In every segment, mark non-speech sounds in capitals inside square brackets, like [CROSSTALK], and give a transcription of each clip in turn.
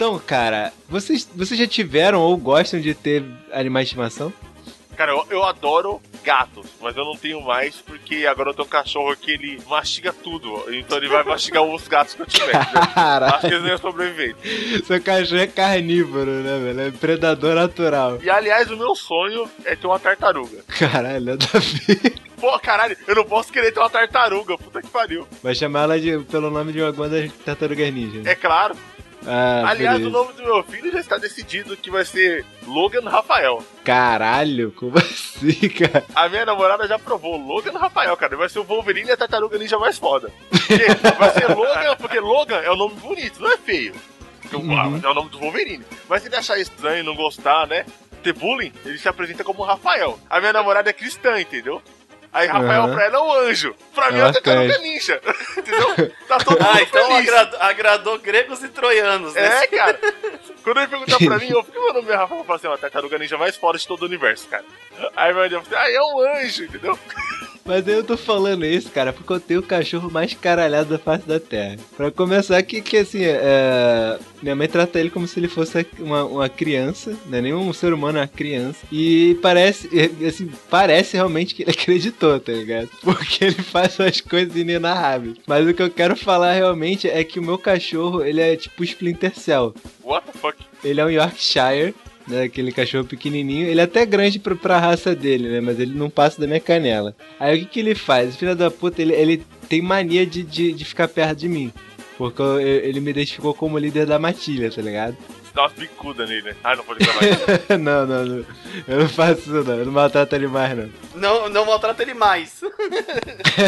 Então, cara, vocês, vocês já tiveram ou gostam de ter animais de estimação? Cara, eu, eu adoro gatos, mas eu não tenho mais porque agora eu tenho um cachorro que ele mastiga tudo. Então ele vai mastigar os gatos que eu tiver. [LAUGHS] Caralho. Acho que eles não iam sobreviver. Seu cachorro é carnívoro, né, velho? É predador natural. E aliás, o meu sonho é ter uma tartaruga. Caralho, nada a ver. Pô, caralho, eu não posso querer ter uma tartaruga, puta que pariu. Vai chamar ela de, pelo nome de alguma das tartarugas ninja. né? É claro. Ah, aliás, beleza. o nome do meu filho já está decidido que vai ser Logan Rafael. Caralho, como [LAUGHS] assim, cara? A minha namorada já provou Logan Rafael, cara. Vai ser o Wolverine e a tartaruga ninja mais foda. Porque vai ser Logan, porque Logan é um nome bonito, não é feio. Porque Uhum. É o nome do Wolverine. Mas se ele achar estranho, não gostar, né? Ter bullying, ele se apresenta como Rafael. A minha namorada é cristã, entendeu? Aí Rafael Uhum. pra ela é um anjo. Pra mim é É uma tartaruga bacana. ninja. [LAUGHS] entendeu? Tá todo mundo Ah, então feliz. agradou, agradou gregos e troianos, né? É, cara. [LAUGHS] Quando ele perguntar pra mim, eu fico, meu nome é Rafael, eu falo assim, ó, a tartaruga ninja mais foda de todo o universo, cara. Aí vai dizer, ah, é um anjo, entendeu? Mas eu tô falando isso, cara, porque eu tenho o cachorro mais caralhado da face da Terra. Pra começar, que, que assim, é, minha mãe trata ele como se ele fosse uma, uma criança, não é nem um ser humano, é uma criança. E parece, assim, parece realmente que ele [LAUGHS] acreditou, tá ligado? Porque ele faz umas coisas inenarráveis. Mas o que eu quero falar realmente é que o meu cachorro, ele é tipo Splinter Cell. What the fuck? Ele é um Yorkshire, né? Aquele cachorro pequenininho. Ele é até grande pra, pra raça dele, né? Mas ele não passa da minha canela. Aí o que, que ele faz? O filho da puta, ele, ele tem mania de, de, de ficar perto de mim. Porque eu- ele me identificou como líder da matilha, tá ligado? Você dá umas bicudas nele, né? Ah, não pode gravar [LAUGHS] não, não, não. Eu não faço isso, não. Eu não maltrato animais, não. Não, não maltrata ele mais.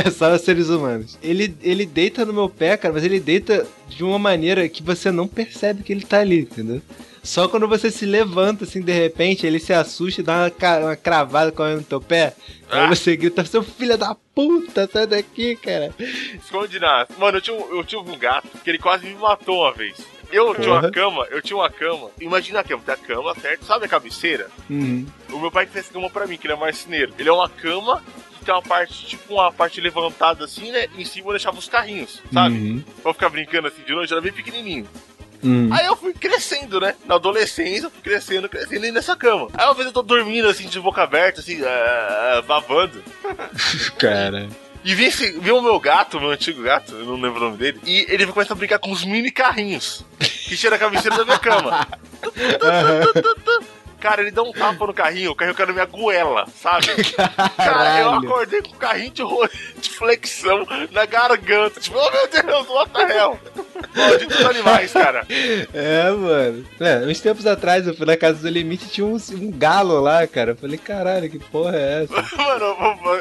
É [LAUGHS] só os seres humanos. Ele, ele deita no meu pé, cara, mas ele deita de uma maneira que você não percebe que ele tá ali, entendeu? Só quando você se levanta, assim, de repente, ele se assusta e dá uma, uma cravada correndo no teu pé. Aí Ah. você grita, seu filho da puta, sai daqui, cara. Esconde nada. Mano, eu tinha, um, eu tinha um gato que ele quase me matou uma vez. Eu tinha uma cama, eu tinha uma cama. Imagina a cama, tem a cama, certo? Sabe a cabeceira? Uhum. O meu pai fez cama pra mim, que ele é marceneiro. Ele é uma cama que tem uma parte, tipo uma parte levantada assim, né? E em cima eu deixava os carrinhos, sabe? Uhum. Pra ficar brincando assim de noite, era bem pequenininho. Uhum. Aí eu fui crescendo, né? Na adolescência, eu fui crescendo, crescendo aí nessa cama. Aí uma vez eu tô dormindo assim, de boca aberta, assim, ah, babando. [LAUGHS] Cara. E vi, esse, vi o meu gato, meu antigo gato, eu não lembro o nome dele, e ele começa a brincar com os mini carrinhos que tinha na cabeceira da minha cama. [LAUGHS] Cara, ele dá um tapa no carrinho, o carrinho caiu na minha goela, sabe? [LAUGHS] Cara, eu Caralho. acordei com o carrinho de, de flexão na garganta. Tipo, oh meu Deus, what the hell? Malditos animais, cara. É, mano. É, uns tempos atrás eu fui na casa do Limite e tinha um, um galo lá, cara. Eu falei, caralho, que porra é essa? [LAUGHS] Mano,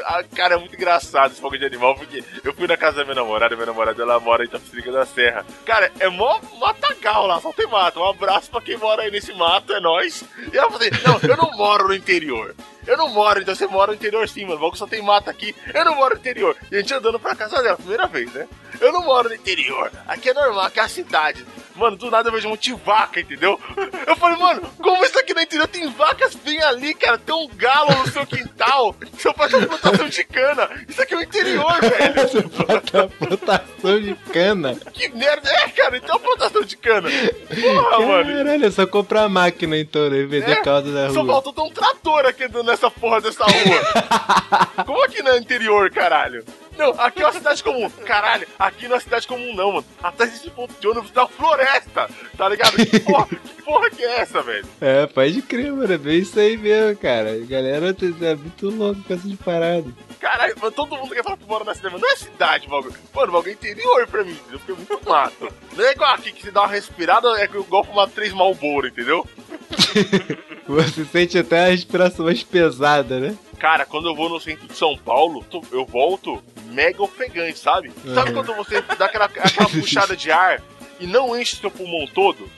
a- cara, é muito engraçado esse fogo de animal, porque eu fui na casa da minha namorada, minha namorada ela mora em Itapecerica da Serra. Cara, é mó matagal lá, só tem mato. Um abraço pra quem mora aí nesse mato, é nóis. E ela falou assim, não, eu não moro no interior. Eu não moro, então você mora no interior sim, mano. Logo só tem mata aqui. Eu não moro no interior. E a gente andando pra casa dela, primeira vez, né? Eu não moro no interior. Aqui é normal, aqui é a cidade. Mano, do nada eu vejo um monte de vaca, entendeu? Eu falei, mano, como isso aqui no interior tem vacas bem ali, cara? Tem um galo no seu quintal. Seu pai tá plantação de cana. Isso aqui é o interior, [LAUGHS] velho. Bota plantação de cana. Que merda. É, cara, então plantação de cana. Porra, mano. Caralho, é só comprar máquina então, né? Vender É, calda na Só rua. faltou ter um trator aqui nessa porra dessa rua. [LAUGHS] Como aqui no interior, caralho? Não, aqui é uma cidade comum. Caralho, aqui não é cidade comum, não, mano. Atrás desse ponto de ônibus tá uma floresta, tá ligado? Que porra, que porra que é essa, velho? É, pode crer, mano. É bem isso aí mesmo, cara. A galera é muito louco com essas paradas. Caralho, mano, todo mundo quer falar que mora na cidade, mas não é cidade, bagulho. Mano, bagulho é interior pra mim, entendeu? Porque é muito mato. Não é igual aqui que você dá uma respirada, é igual fumar três malboro, entendeu? [LAUGHS] Você sente até a respiração mais pesada, né? Cara, quando eu vou no centro de São Paulo, eu volto mega ofegante, sabe? Sabe Uhum. quando você dá aquela, aquela [LAUGHS] puxada de ar e não enche seu pulmão todo?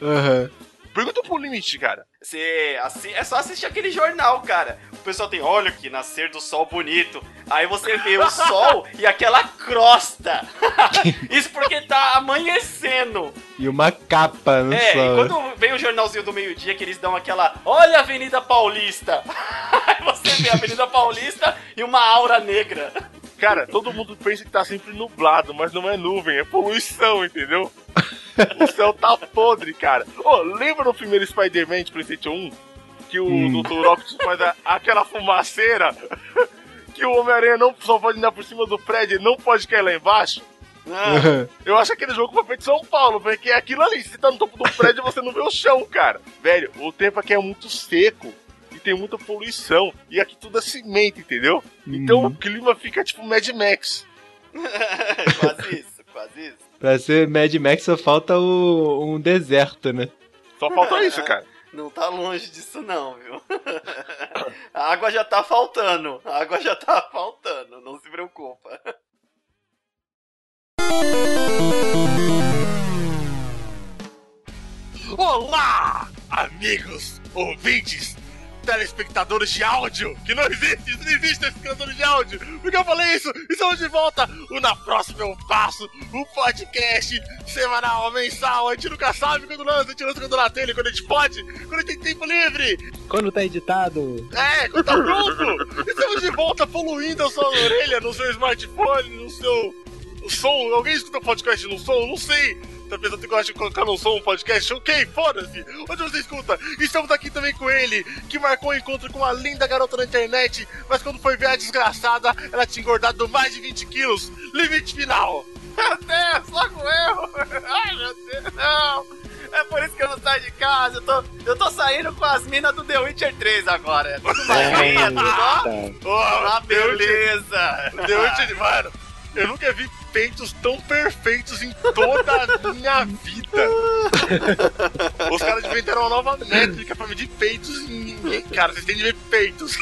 Aham. Pergunta pro limite, cara. Você assi- é só assistir aquele jornal, cara. O pessoal tem, olha que nascer do sol bonito. Aí você vê o sol [LAUGHS] e aquela crosta. [LAUGHS] Isso porque tá amanhecendo. E uma capa no É, sol. e quando vem o jornalzinho do meio-dia que eles dão aquela, olha a Avenida Paulista. [LAUGHS] Aí você vê a Avenida Paulista e uma aura negra. Cara, todo mundo pensa que tá sempre nublado, mas não é nuvem, é poluição, entendeu? O céu tá podre, cara. Ô, lembra no primeiro Spider-Man de PlayStation 1? Que o Hum. Dr. Octopus faz a- aquela fumaceira [LAUGHS] que o Homem-Aranha não só pode andar por cima do prédio, ele não pode cair lá embaixo? Ah, [LAUGHS] Eu acho que aquele jogo foi feito em São Paulo, porque é aquilo ali, você tá no topo do prédio e você não vê o chão, cara. Velho, o tempo aqui é muito seco e tem muita poluição. E aqui tudo é cimento, entendeu? Então Uhum. o clima fica tipo Mad Max. [LAUGHS] quase isso, quase isso. Pra ser Mad Max só falta o, um deserto, né? Só falta isso, [LAUGHS] cara. Não tá longe disso não, viu? [LAUGHS] A água já tá faltando. A água já tá faltando, não se preocupa. Olá, amigos, ouvintes, telespectadores de áudio, que não existe, não existe telespectadores de áudio. Porque eu falei isso, estamos de volta. O Na Próxima Eu Passo, o podcast semanal, mensal. A gente nunca sabe quando lança, a gente lança quando na telha, quando a gente pode, quando a gente tem tempo livre. Quando tá editado. É, quando tá pronto. Estamos de volta poluindo a sua orelha no seu smartphone, no seu o som. Alguém escuta podcast no som? Não sei. Pensando que gosta de colocar no som um podcast? Ok, foda-se. Onde você escuta? Estamos aqui também com ele, que marcou um encontro com uma linda garota na internet, mas quando foi ver a desgraçada, ela tinha engordado mais de 20 quilos. Limite final. [LAUGHS] Meu Deus, logo eu! [LAUGHS] Ai, meu Deus, não! É por isso que eu não saio de casa. Eu tô, eu tô saindo com as minas do The Witcher 3 agora. É tudo magrinha, tudo ó. Oh, [LAUGHS] Ah, beleza! Deus, mano, eu nunca vi peitos tão perfeitos em toda a minha vida. Os caras inventaram uma nova métrica pra medir peitos em ninguém. Cara, vocês têm de ver peitos.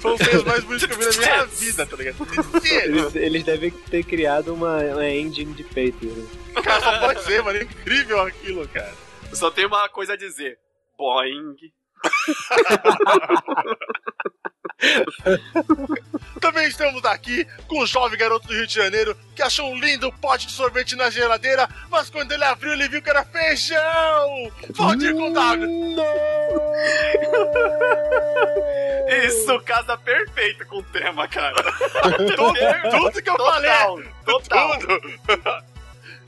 São os seios mais bonitos que eu vi na minha vida, tá ligado? Eles, eles devem ter criado uma, uma engine de peito. Né? Cara, só pode ser, mano. É incrível aquilo, cara. Eu só tenho uma coisa a dizer. Boing. Também estamos aqui com o jovem garoto do Rio de Janeiro que achou um lindo pote de sorvete na geladeira, mas quando ele abriu, ele viu que era feijão! Valdir com W! Isso casa perfeito com o tema, cara. [LAUGHS] Tudo, tudo que eu falei! Total. Tudo!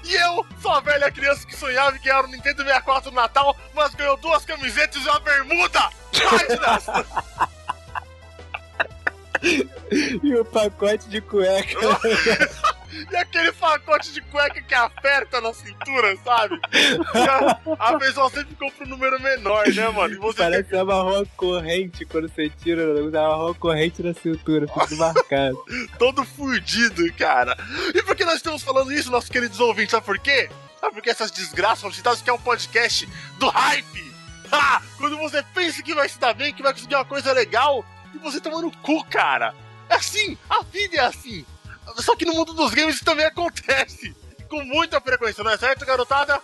E eu sou a velha criança que sonhava em ganhar o Nintendo 64 no Natal, mas ganhou duas camisetas e uma bermuda! [LAUGHS] E o pacote de cueca. [LAUGHS] e aquele pacote de cueca que aperta na cintura, sabe? E a, a pessoa sempre compra um número menor, né, mano? E você Parece uma marrom corrente quando você tira, uma marrom corrente na cintura, tudo marcado. todo fudido, cara. E por que nós estamos falando isso, nossos queridos ouvintes? Sabe por quê? Sabe por que essas desgraças foram citadas? Que é um podcast do hype. Ah, quando você pensa que vai se dar bem, que vai conseguir uma coisa legal, e você toma no cu, cara. É assim, a vida é assim. Só que no mundo dos games isso também acontece. Com muita frequência, não é certo, garotada?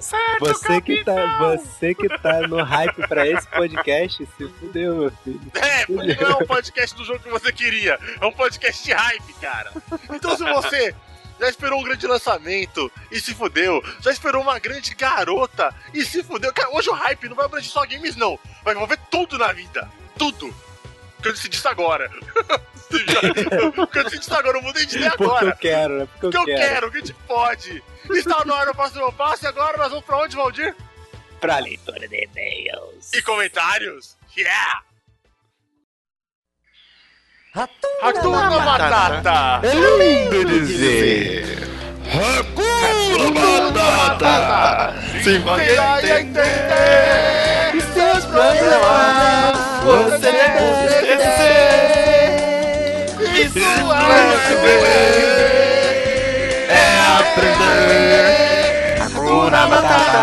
Certo, Você que, tá, você que tá no hype pra esse podcast, se fudeu, meu filho. É, porque não é um podcast do jogo que você queria. É um podcast de hype, cara. Então se você já esperou um grande lançamento e se fudeu, já esperou uma grande garota e se fudeu. Cara, hoje o hype não vai abranger só games, não. Vai envolver tudo na vida. Tudo. O que eu decidi isso agora. [LAUGHS] o que eu decidi isso agora, eu mudei de ideia Porque eu agora. quero, né? Porque eu O que eu quero. quero, o que a gente pode. Está no ar no próximo passo e agora nós vamos pra onde, Valdir? Pra leitura de e-mails. E comentários. Yeah! Hakuna Hakuna Matata! É lindo dizer. Hakuna Matata. Sim, Vai entender que seus problemas você deve esquecer. Isso é. É aprender. Hakuna Matata.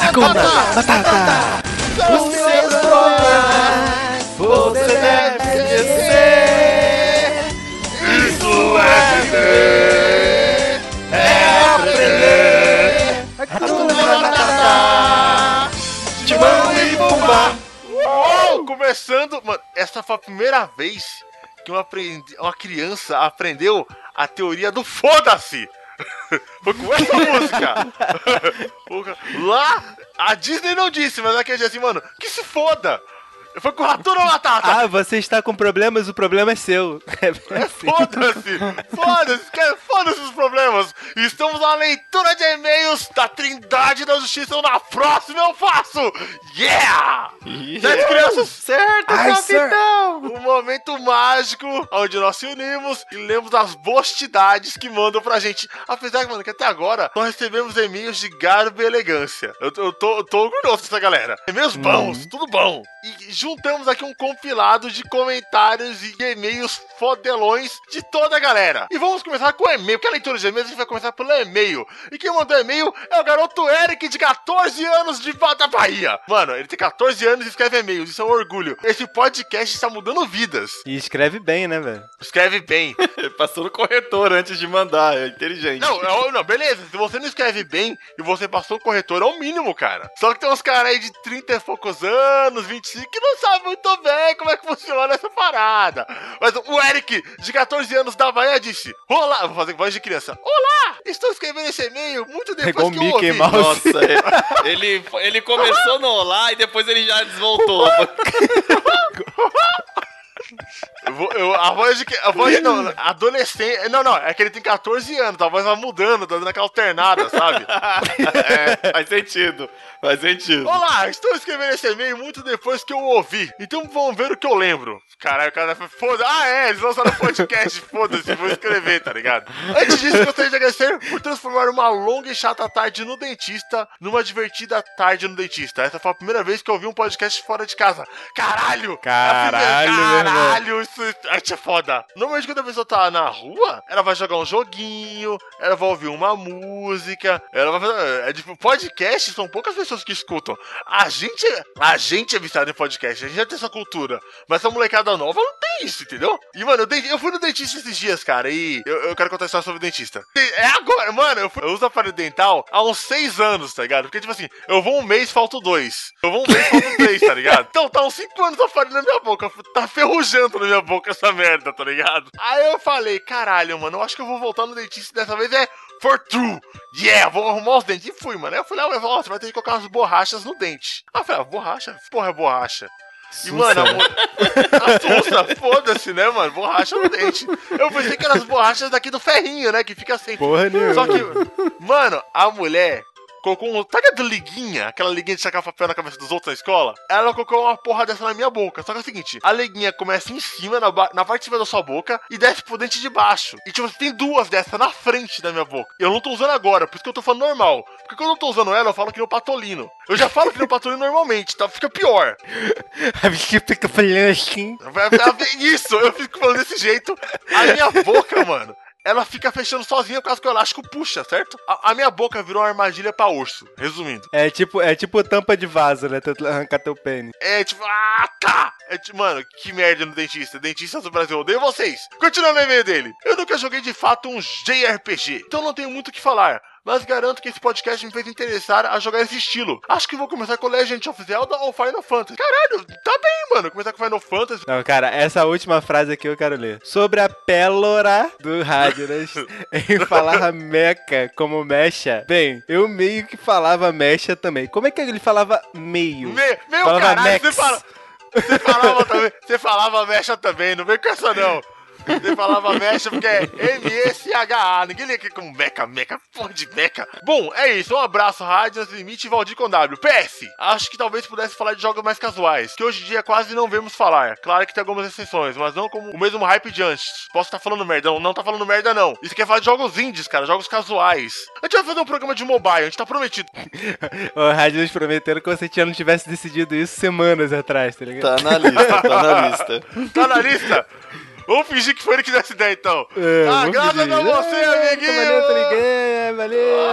Hakuna Matata. Os seus problemas você deve esquecer. Isso é viver, é aprender. Hakuna Matata. Timão e Pumba. Uou, começando, mano, essa foi a primeira vez que uma, aprendi- uma criança aprendeu a teoria do foda-se. [LAUGHS] Foi com essa música. [LAUGHS] Lá, a Disney não disse, mas aquele dia assim, mano, que se foda. Foi com o Ratuna Matata. Ah, você está com problemas, o problema é seu. É É. Foda-se! Foda-se! que- Foda-se os problemas! Estamos na leitura de e-mails da Trindade da Justiça. Na próxima eu faço! Yeah! Certo, crianças? Certo, Ai, capitão! Um momento mágico onde nós se unimos e lemos as bostidades que mandam pra gente. Apesar, mano, que até agora nós recebemos e-mails de garbo e elegância. Eu, eu tô, eu tô orgulhoso dessa galera. E-mails bons, tudo bom. E juntamos aqui um compilado de comentários e e-mails fodelões de toda a galera. E vamos começar com o e-mail, porque a leitura de e-mails a gente vai começar pelo e-mail. E quem mandou e-mail é o garoto Eric, de 14 anos, de da Bahia. Mano, ele tem 14 anos e escreve e-mails, isso é um orgulho. Esse podcast está mudando vidas. E escreve bem, né, velho? Escreve bem. [LAUGHS] Ele passou no corretor antes de mandar, é inteligente. Não, não, não, beleza. Se você não escreve bem e você passou o corretor, é o mínimo, cara. Só que tem uns caras aí de 30 e poucos anos, 25, que não sabem muito bem como é que funciona essa parada. Mas o Eric, de 14 anos da Bahia, disse: Olá, vou fazer voz de criança. Olá! Estou escrevendo esse e-mail muito depois igual que o eu Mickey ouvi. Mouse. Nossa, [LAUGHS] ele, ele começou no olá e depois ele já desvoltou. [LAUGHS] Eu a voz de. que- A voz não, adolescente. Não, não, é que ele tem 14 anos, a voz vai mudando, tá dando aquela alternada, sabe? [LAUGHS] É, faz sentido, faz sentido. Olá, estou escrevendo esse e-mail muito depois que eu ouvi. Então vamos ver o que eu lembro. Caralho, o cara foi foda. Ah, é, eles lançaram podcast, [LAUGHS] foda-se, vou escrever, tá ligado? Antes disso, gostaria de agradecer por transformar uma longa e chata tarde no dentista numa divertida tarde no dentista. Essa foi a primeira vez que eu ouvi um podcast fora de casa. Caralho! Caralho, meu irmão. Caralho, isso isso é foda. Normalmente quando a pessoa tá na rua, ela vai jogar um joguinho, ela vai ouvir uma música, ela vai fazer. É tipo, podcast são poucas pessoas que escutam. A gente, a gente é viciado em podcast, a gente já tem essa cultura. Mas essa molecada nova não tem isso, entendeu? E, mano, eu, eu fui no dentista esses dias, cara, e eu, eu quero contar história sobre o dentista. É agora, mano, eu, fui- eu uso aparelho dental há uns seis anos, tá ligado? Porque, tipo assim, eu vou um mês, falto dois. Eu vou um mês, falto três, tá ligado? Então tá uns cinco anos aparelho na minha boca. Tá ferrujando na minha boca essa merda, tá ligado? Aí eu falei, caralho, mano, eu acho que eu vou voltar no dentista dessa vez é for true. Yeah, vou arrumar os dentes. E fui, mano. Aí eu falei, ah, mas, ó, você vai ter que colocar umas borrachas no dente. Ah, eu falei, ah, borracha? Porra, é borracha. E, mano, a, mo- [LAUGHS] a Sussa, foda-se, né, mano? Borracha no dente. Eu pensei que eram as borrachas daqui do ferrinho, né? Que fica sem. Porra nenhuma. Só que, mano, a mulher colocou um. Tá ligado liguinha? Aquela liguinha de sacar papel na cabeça dos outros na escola? Ela colocou uma porra dessa na minha boca. Só que é o seguinte: a liguinha começa em cima, na, na parte de cima da sua boca, e desce pro dente de baixo. E tipo, tem duas dessas na frente da minha boca. Eu não tô usando agora, por isso que eu tô falando normal. Porque quando eu tô usando ela, eu falo que nem o patolino. Eu já falo que nem o patolino normalmente, tá? Fica pior. [LAUGHS] A bicha fica falando assim. Ver Isso, eu fico falando desse jeito. A minha boca, mano, ela fica fechando sozinha por causa que o elástico puxa, certo? A, a minha boca virou uma armadilha pra urso, resumindo. É tipo, é tipo tampa de vaso, né? Tu arrancar teu pênis. É tipo, ah, tá! É tipo, mano, que merda no dentista. Dentistas do Brasil, odeio vocês. Continuando o e-mail dele. Eu nunca joguei de fato um JRPG, então não tenho muito o que falar. Mas garanto que esse podcast me fez interessar a jogar esse estilo. Acho que vou começar com Legend of Zelda ou Final Fantasy. Caralho, tá bem, mano. Começar com Final Fantasy. Não, cara, essa última frase aqui eu quero ler. Sobre a pélora do Radnas [LAUGHS] em falar meca como mecha. Bem, eu meio que falava mecha também. Como é que ele falava meio? Me, meu Falava caralho, você, fala, você falava também. Você falava mecha também, não vem com essa não. Você falava mecha porque é M-E-C-H-A. Ninguém lê aqui como meca, meca, porra de meca. Bom, é isso. Um abraço, Rádio Limite e Valdir com W. PS, acho que talvez pudesse falar de jogos mais casuais, que hoje em dia quase não vemos falar. Claro que tem algumas exceções, mas não como o mesmo hype de antes. Posso estar falando merda, não, não tá falando merda não. Isso quer falar de jogos indies, cara, jogos casuais. A gente vai fazer um programa de mobile, a gente tá prometido. [LAUGHS] O Radnas prometeram que você já não tivesse decidido isso semanas atrás, tá ligado? Tá na lista, tá na lista. Tá na lista? Vamos fingir que foi ele que deu essa ideia, então. É, ah, graças a você, É, amiguinho! Valeu, tá ligado? Valeu.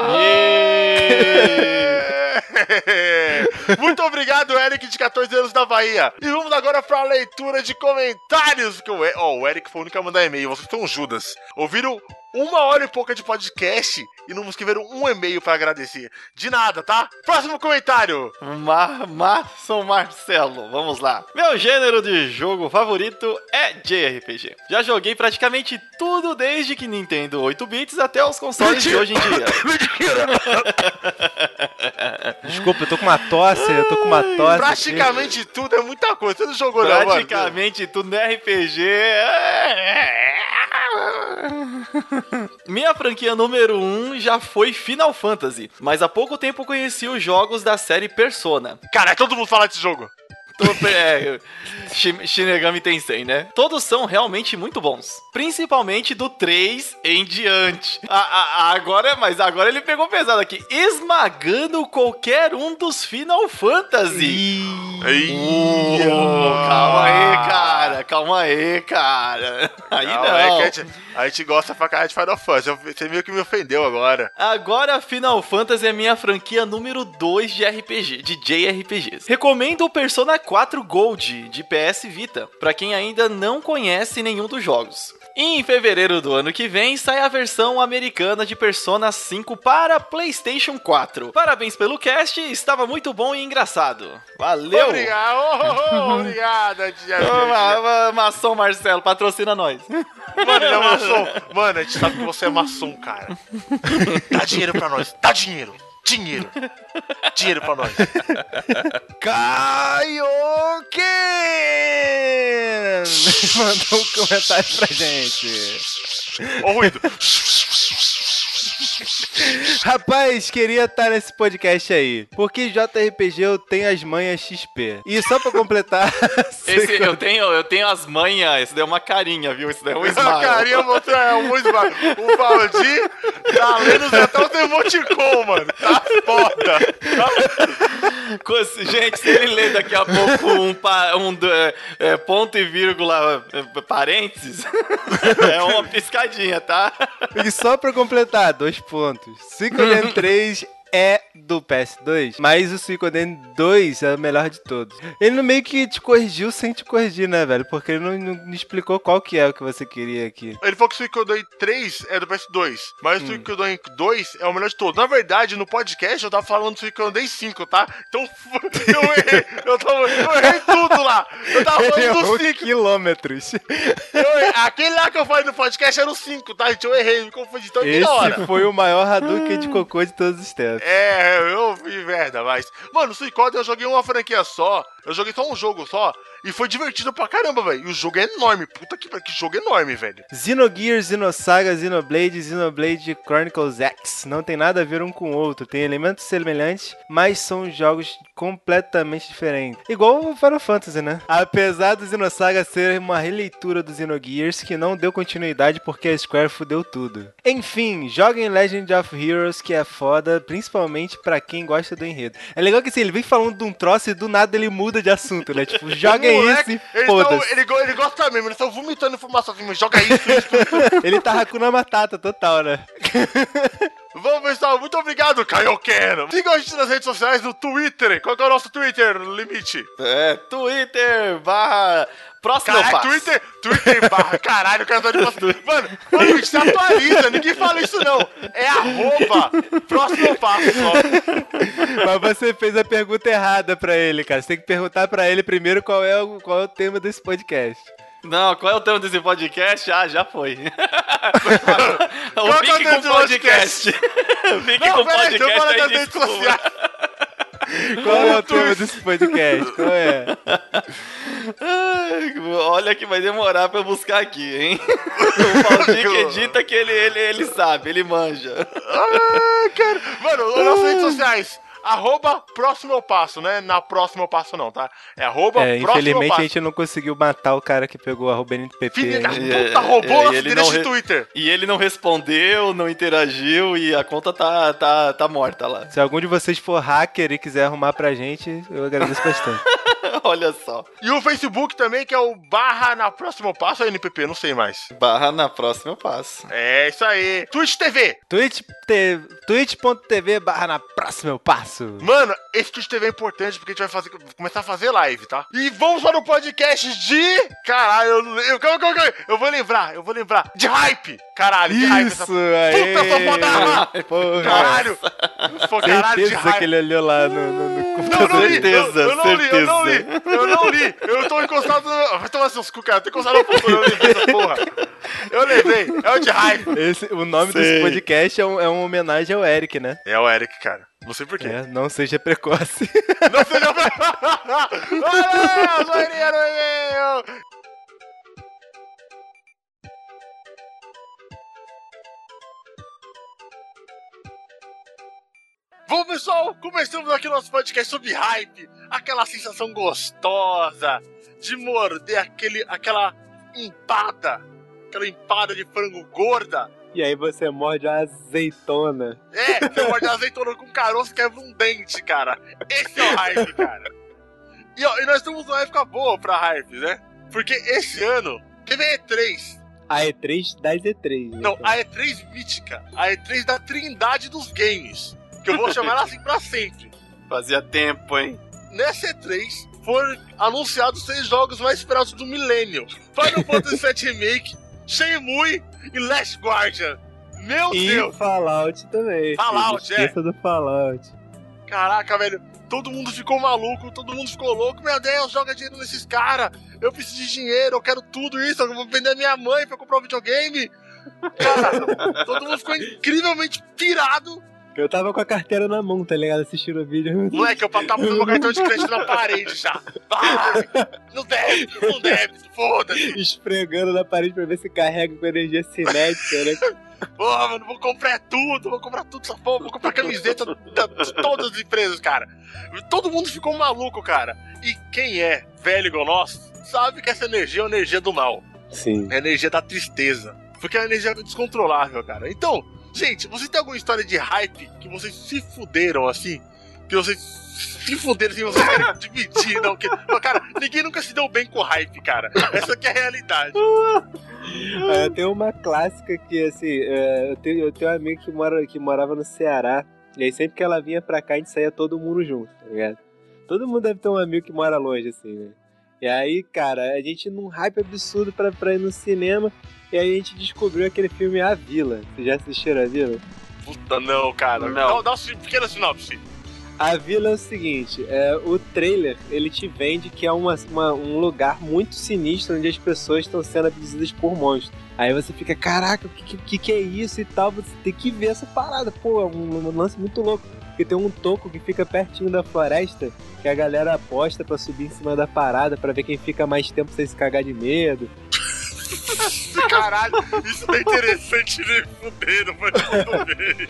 Muito obrigado, Eric, de 14 anos da Bahia. E vamos agora pra leitura de comentários. Que o, ó, o Eric foi o único a mandar e-mail. Vocês são Judas. Ouviram uma hora e pouca de podcast e não escreveram um e-mail pra agradecer. De nada, tá? Próximo comentário. Mar Marson Marcelo, vamos lá. Meu gênero de jogo favorito é JRPG. Já joguei praticamente tudo desde que Nintendo 8 bits até os consoles de hoje em dia. [LAUGHS] [LAUGHS] Desculpa, eu tô com uma tosse, eu tô com uma tosse. Praticamente tudo é muita coisa. Você não jogou, não, mano? Praticamente tudo no RPG. Minha franquia número 1 um já foi Final Fantasy, mas há pouco tempo conheci os jogos da série Persona. Cara, todo mundo fala desse jogo. [LAUGHS] É, Shi- Shinigami Tensei, né? Todos são realmente muito bons. Principalmente do 3 em diante. A- a- agora, mas agora ele pegou pesado aqui. Esmagando qualquer um dos Final Fantasy. Ih, Uou, calma aí, cara. Calma aí, cara. [LAUGHS] Aí Não, não. é que a gente, a gente gosta pra caralho de Final Fantasy. Você meio que me ofendeu agora. Agora Final Fantasy é minha franquia número 2 de RPG, de JRPGs. Recomendo o Persona 4 Gold de PS Vita, pra quem ainda não conhece nenhum dos jogos. E em fevereiro do ano que vem sai a versão americana de Persona 5 para PlayStation 4. Parabéns pelo cast, estava muito bom e engraçado. Valeu! Obrigado, oh, oh, [LAUGHS] obrigada, Dia. Ô, ma- ma- Maçom Marcelo, patrocina nós. Mano, ele é maçom. Mano, a gente sabe que você é maçom, cara. Dá dinheiro pra nós. Dá dinheiro. Dinheiro. Dinheiro pra nós. [LAUGHS] Kaioken! [LAUGHS] Mandou um comentário pra gente. Ó o ruído. [LAUGHS] Rapaz, queria estar nesse podcast aí. Porque JRPG eu tenho as manhas XP. E só pra completar. [LAUGHS] Esse, eu, tenho, eu tenho as manhas, esse daí é uma carinha, viu? Esse daí é um [LAUGHS] smile. carinha mostrou é um smile. O Valdir tá lendo até os emoticon, mano. Tá foda. Gente, se ele ler daqui a pouco um, um é, é, ponto e vírgula é, parênteses, [LAUGHS] é uma piscadinha, tá? E só pra completar, dois pontos. Suicoden 3 é do PS2, mas o Suicoden 2 é o melhor de todos. Ele no meio que te corrigiu sem te corrigir, né, velho? Porque ele não, não explicou qual que é o que você queria aqui. Ele falou que o Suicoden 3 é do PS2, mas o Suicoden 2 é o melhor de todos. Na verdade, no podcast eu tava falando do Suicoden 5, tá? Então [LAUGHS] eu errei, eu, tava, eu errei tudo lá. Eu tava falando do 5. quilômetros. Aquele lá que eu falei no podcast era o 5, tá, gente? Eu errei, me confundi. Então ignora. Esse foi o maior Hadouken de cocô de todos os tempos. É, eu vi merda, mas. Mano, Suicoden eu joguei uma franquia só. Eu joguei só um jogo só. E foi divertido pra caramba, velho. E o jogo é enorme. Puta que, que jogo enorme, velho. Xenogears, Xenosaga, Xenoblade, Xenoblade Chronicles X não tem nada a ver um com o outro, tem elementos semelhantes, mas são jogos completamente diferentes. Igual o Final Fantasy, né? Apesar do Xenosaga ser uma releitura do Xenogears que não deu continuidade porque a Square fudeu tudo. Enfim, joguem Legend of Heroes que é foda, principalmente pra quem gosta do enredo. É legal que assim, ele vem falando de um troço e do nada ele muda de assunto, né? Tipo, [LAUGHS] joguem isso e foda-se. ele, ele gosta mesmo, eles estão vomitando informação assim, mas joga isso, isso. [LAUGHS] Ele tá Hakuna Matata total, né? [LAUGHS] Vamos, pessoal, muito obrigado, Kaioken. Sigam a gente nas redes sociais, no Twitter. Qual que é o nosso Twitter, limite? É, Twitter barra próximo Caralho, passo. Twitter, Twitter barra, [LAUGHS] caralho, o cara tá de Mano, mano, gente se atualiza, ninguém fala isso não. É arroba, próximo passo só. Mas você fez a pergunta errada pra ele, cara. Você tem que perguntar pra ele primeiro qual é o, qual é o tema desse podcast. Não, qual é o tema desse podcast? Ah, já foi. [LAUGHS] o é Fique tema com do podcast. Fique Não, com peraí, fala podcast das aí, redes desculpa. sociais. [LAUGHS] Qual é o tema desse podcast? Qual é? Olha que vai demorar pra eu buscar aqui, hein? [LAUGHS] O Valdir que edita que ele, ele, ele sabe, ele manja. Ah, cara. Mano, nas redes sociais. Arroba próximo passo, né? Na próxima eu passo não, tá? É arroba É, próximo infelizmente passo. a gente não conseguiu matar o cara que pegou a arroba NPP. Filha da puta, roubou É, nosso ele endereço não de Twitter. E ele não respondeu, não interagiu e a conta tá, tá, tá morta lá. Se algum de vocês for hacker e quiser arrumar pra gente, eu agradeço bastante. [LAUGHS] [LAUGHS] Olha só. E o Facebook também, que é o barra na próxima passo, ou NPP, não sei mais. Barra na próxima passo. É isso aí. Twitch TV. Twitch te- Twitch.tv barra na próxima eu passo. Mano, esse Twitch TV é importante porque a gente vai fazer, começar a fazer live, tá? E vamos para o podcast de. Caralho, eu, eu, calma, calma, calma. eu vou lembrar, eu vou lembrar. De hype! Caralho, de hype. essa- Isso, aí. Puta, só foda! Caralho! Pô, caralho, de hype. que ele olhou lá no, no, no Não, não li, Certeza, eu, eu não li, eu não li, eu não li, eu tô encostado no... Vai tomar seus cu, cara, eu tô encostado no futuro, eu levei essa porra. Eu levei, é o de hype. Esse, o nome Sei. desse podcast é, um, é uma homenagem ao Eric, né? É o Eric, cara, não sei porquê. É, não seja precoce. Não seja... Olha, zoeirinha no e-mail. Bom, pessoal, começamos aqui nosso podcast sobre hype, aquela sensação gostosa de morder aquele, aquela empada, aquela empada de frango gorda. E aí você morde a azeitona. É, você morde azeitona com caroço quebra um dente, cara. Esse é o hype, cara. E, ó, e nós estamos numa época boa pra hype, né? Porque esse ano teve a E3. A E3 das E3. né, Não, cara? a E3 mítica. A E3 da trindade dos games. Que eu vou chamar ela assim pra sempre. Fazia tempo, hein? Nessa E3 foram anunciados seis jogos mais esperados do milênio. Final [LAUGHS] Fantasy VII Remake, Shenmue e Last Guardian. Meu E Deus! Fallout também. Fallout, esqueça do Fallout. Caraca, velho, todo mundo ficou maluco, todo mundo ficou louco. Meu Deus, joga dinheiro nesses caras. Eu preciso de dinheiro, eu quero tudo isso. Eu vou vender minha mãe pra comprar um videogame. Cara, [LAUGHS] todo mundo ficou incrivelmente pirado. Eu tava com a carteira na mão, tá ligado? Assistindo o vídeo. Moleque, eu tava fazendo meu cartão de crédito na parede já. Não deve, não deve, foda-se. Esfregando na parede pra ver se carrega com energia cinética, né? Porra, mano, vou comprar tudo, vou comprar tudo essa porra, vou comprar camiseta de todas as empresas, cara. Todo mundo ficou maluco, cara. E quem é velho igual nós, sabe que essa energia é a energia do mal. Sim. É a energia da tristeza. Porque é a energia descontrolável, cara. Então, gente, você tem alguma história de hype que vocês se fuderam assim? Que vocês se fuderam assim, vocês querem [LAUGHS] dividir, não? Que... Mas, Cara, ninguém nunca se deu bem com hype, cara. Essa que é a realidade. [LAUGHS] É, tem uma clássica que, assim, é, eu, tenho, eu tenho uma amiga que, mora, que morava no Ceará, e aí sempre que ela vinha pra cá, a gente saía todo mundo junto, tá ligado? Todo mundo deve ter um amigo que mora longe, assim, né? E aí, cara, a gente num hype absurdo pra, pra ir no cinema, e aí a gente descobriu aquele filme A Vila. Vocês já assistiram A Vila? Puta, não, cara. Não. Dá, dá uma pequena sinopse. A Vila é o seguinte, é, o trailer, ele te vende que é uma, uma- um lugar muito sinistro onde as pessoas estão sendo abduzidas por monstros. Aí você fica, caraca, o que, que, que é isso e tal? Você tem que ver essa parada. Pô, é um, um lance muito louco. Porque tem um toco que fica pertinho da floresta que a galera aposta pra subir em cima da parada pra ver quem fica mais tempo sem se cagar de medo. [LAUGHS] Caralho, isso não é interessante nem fuder, mas tudo bem.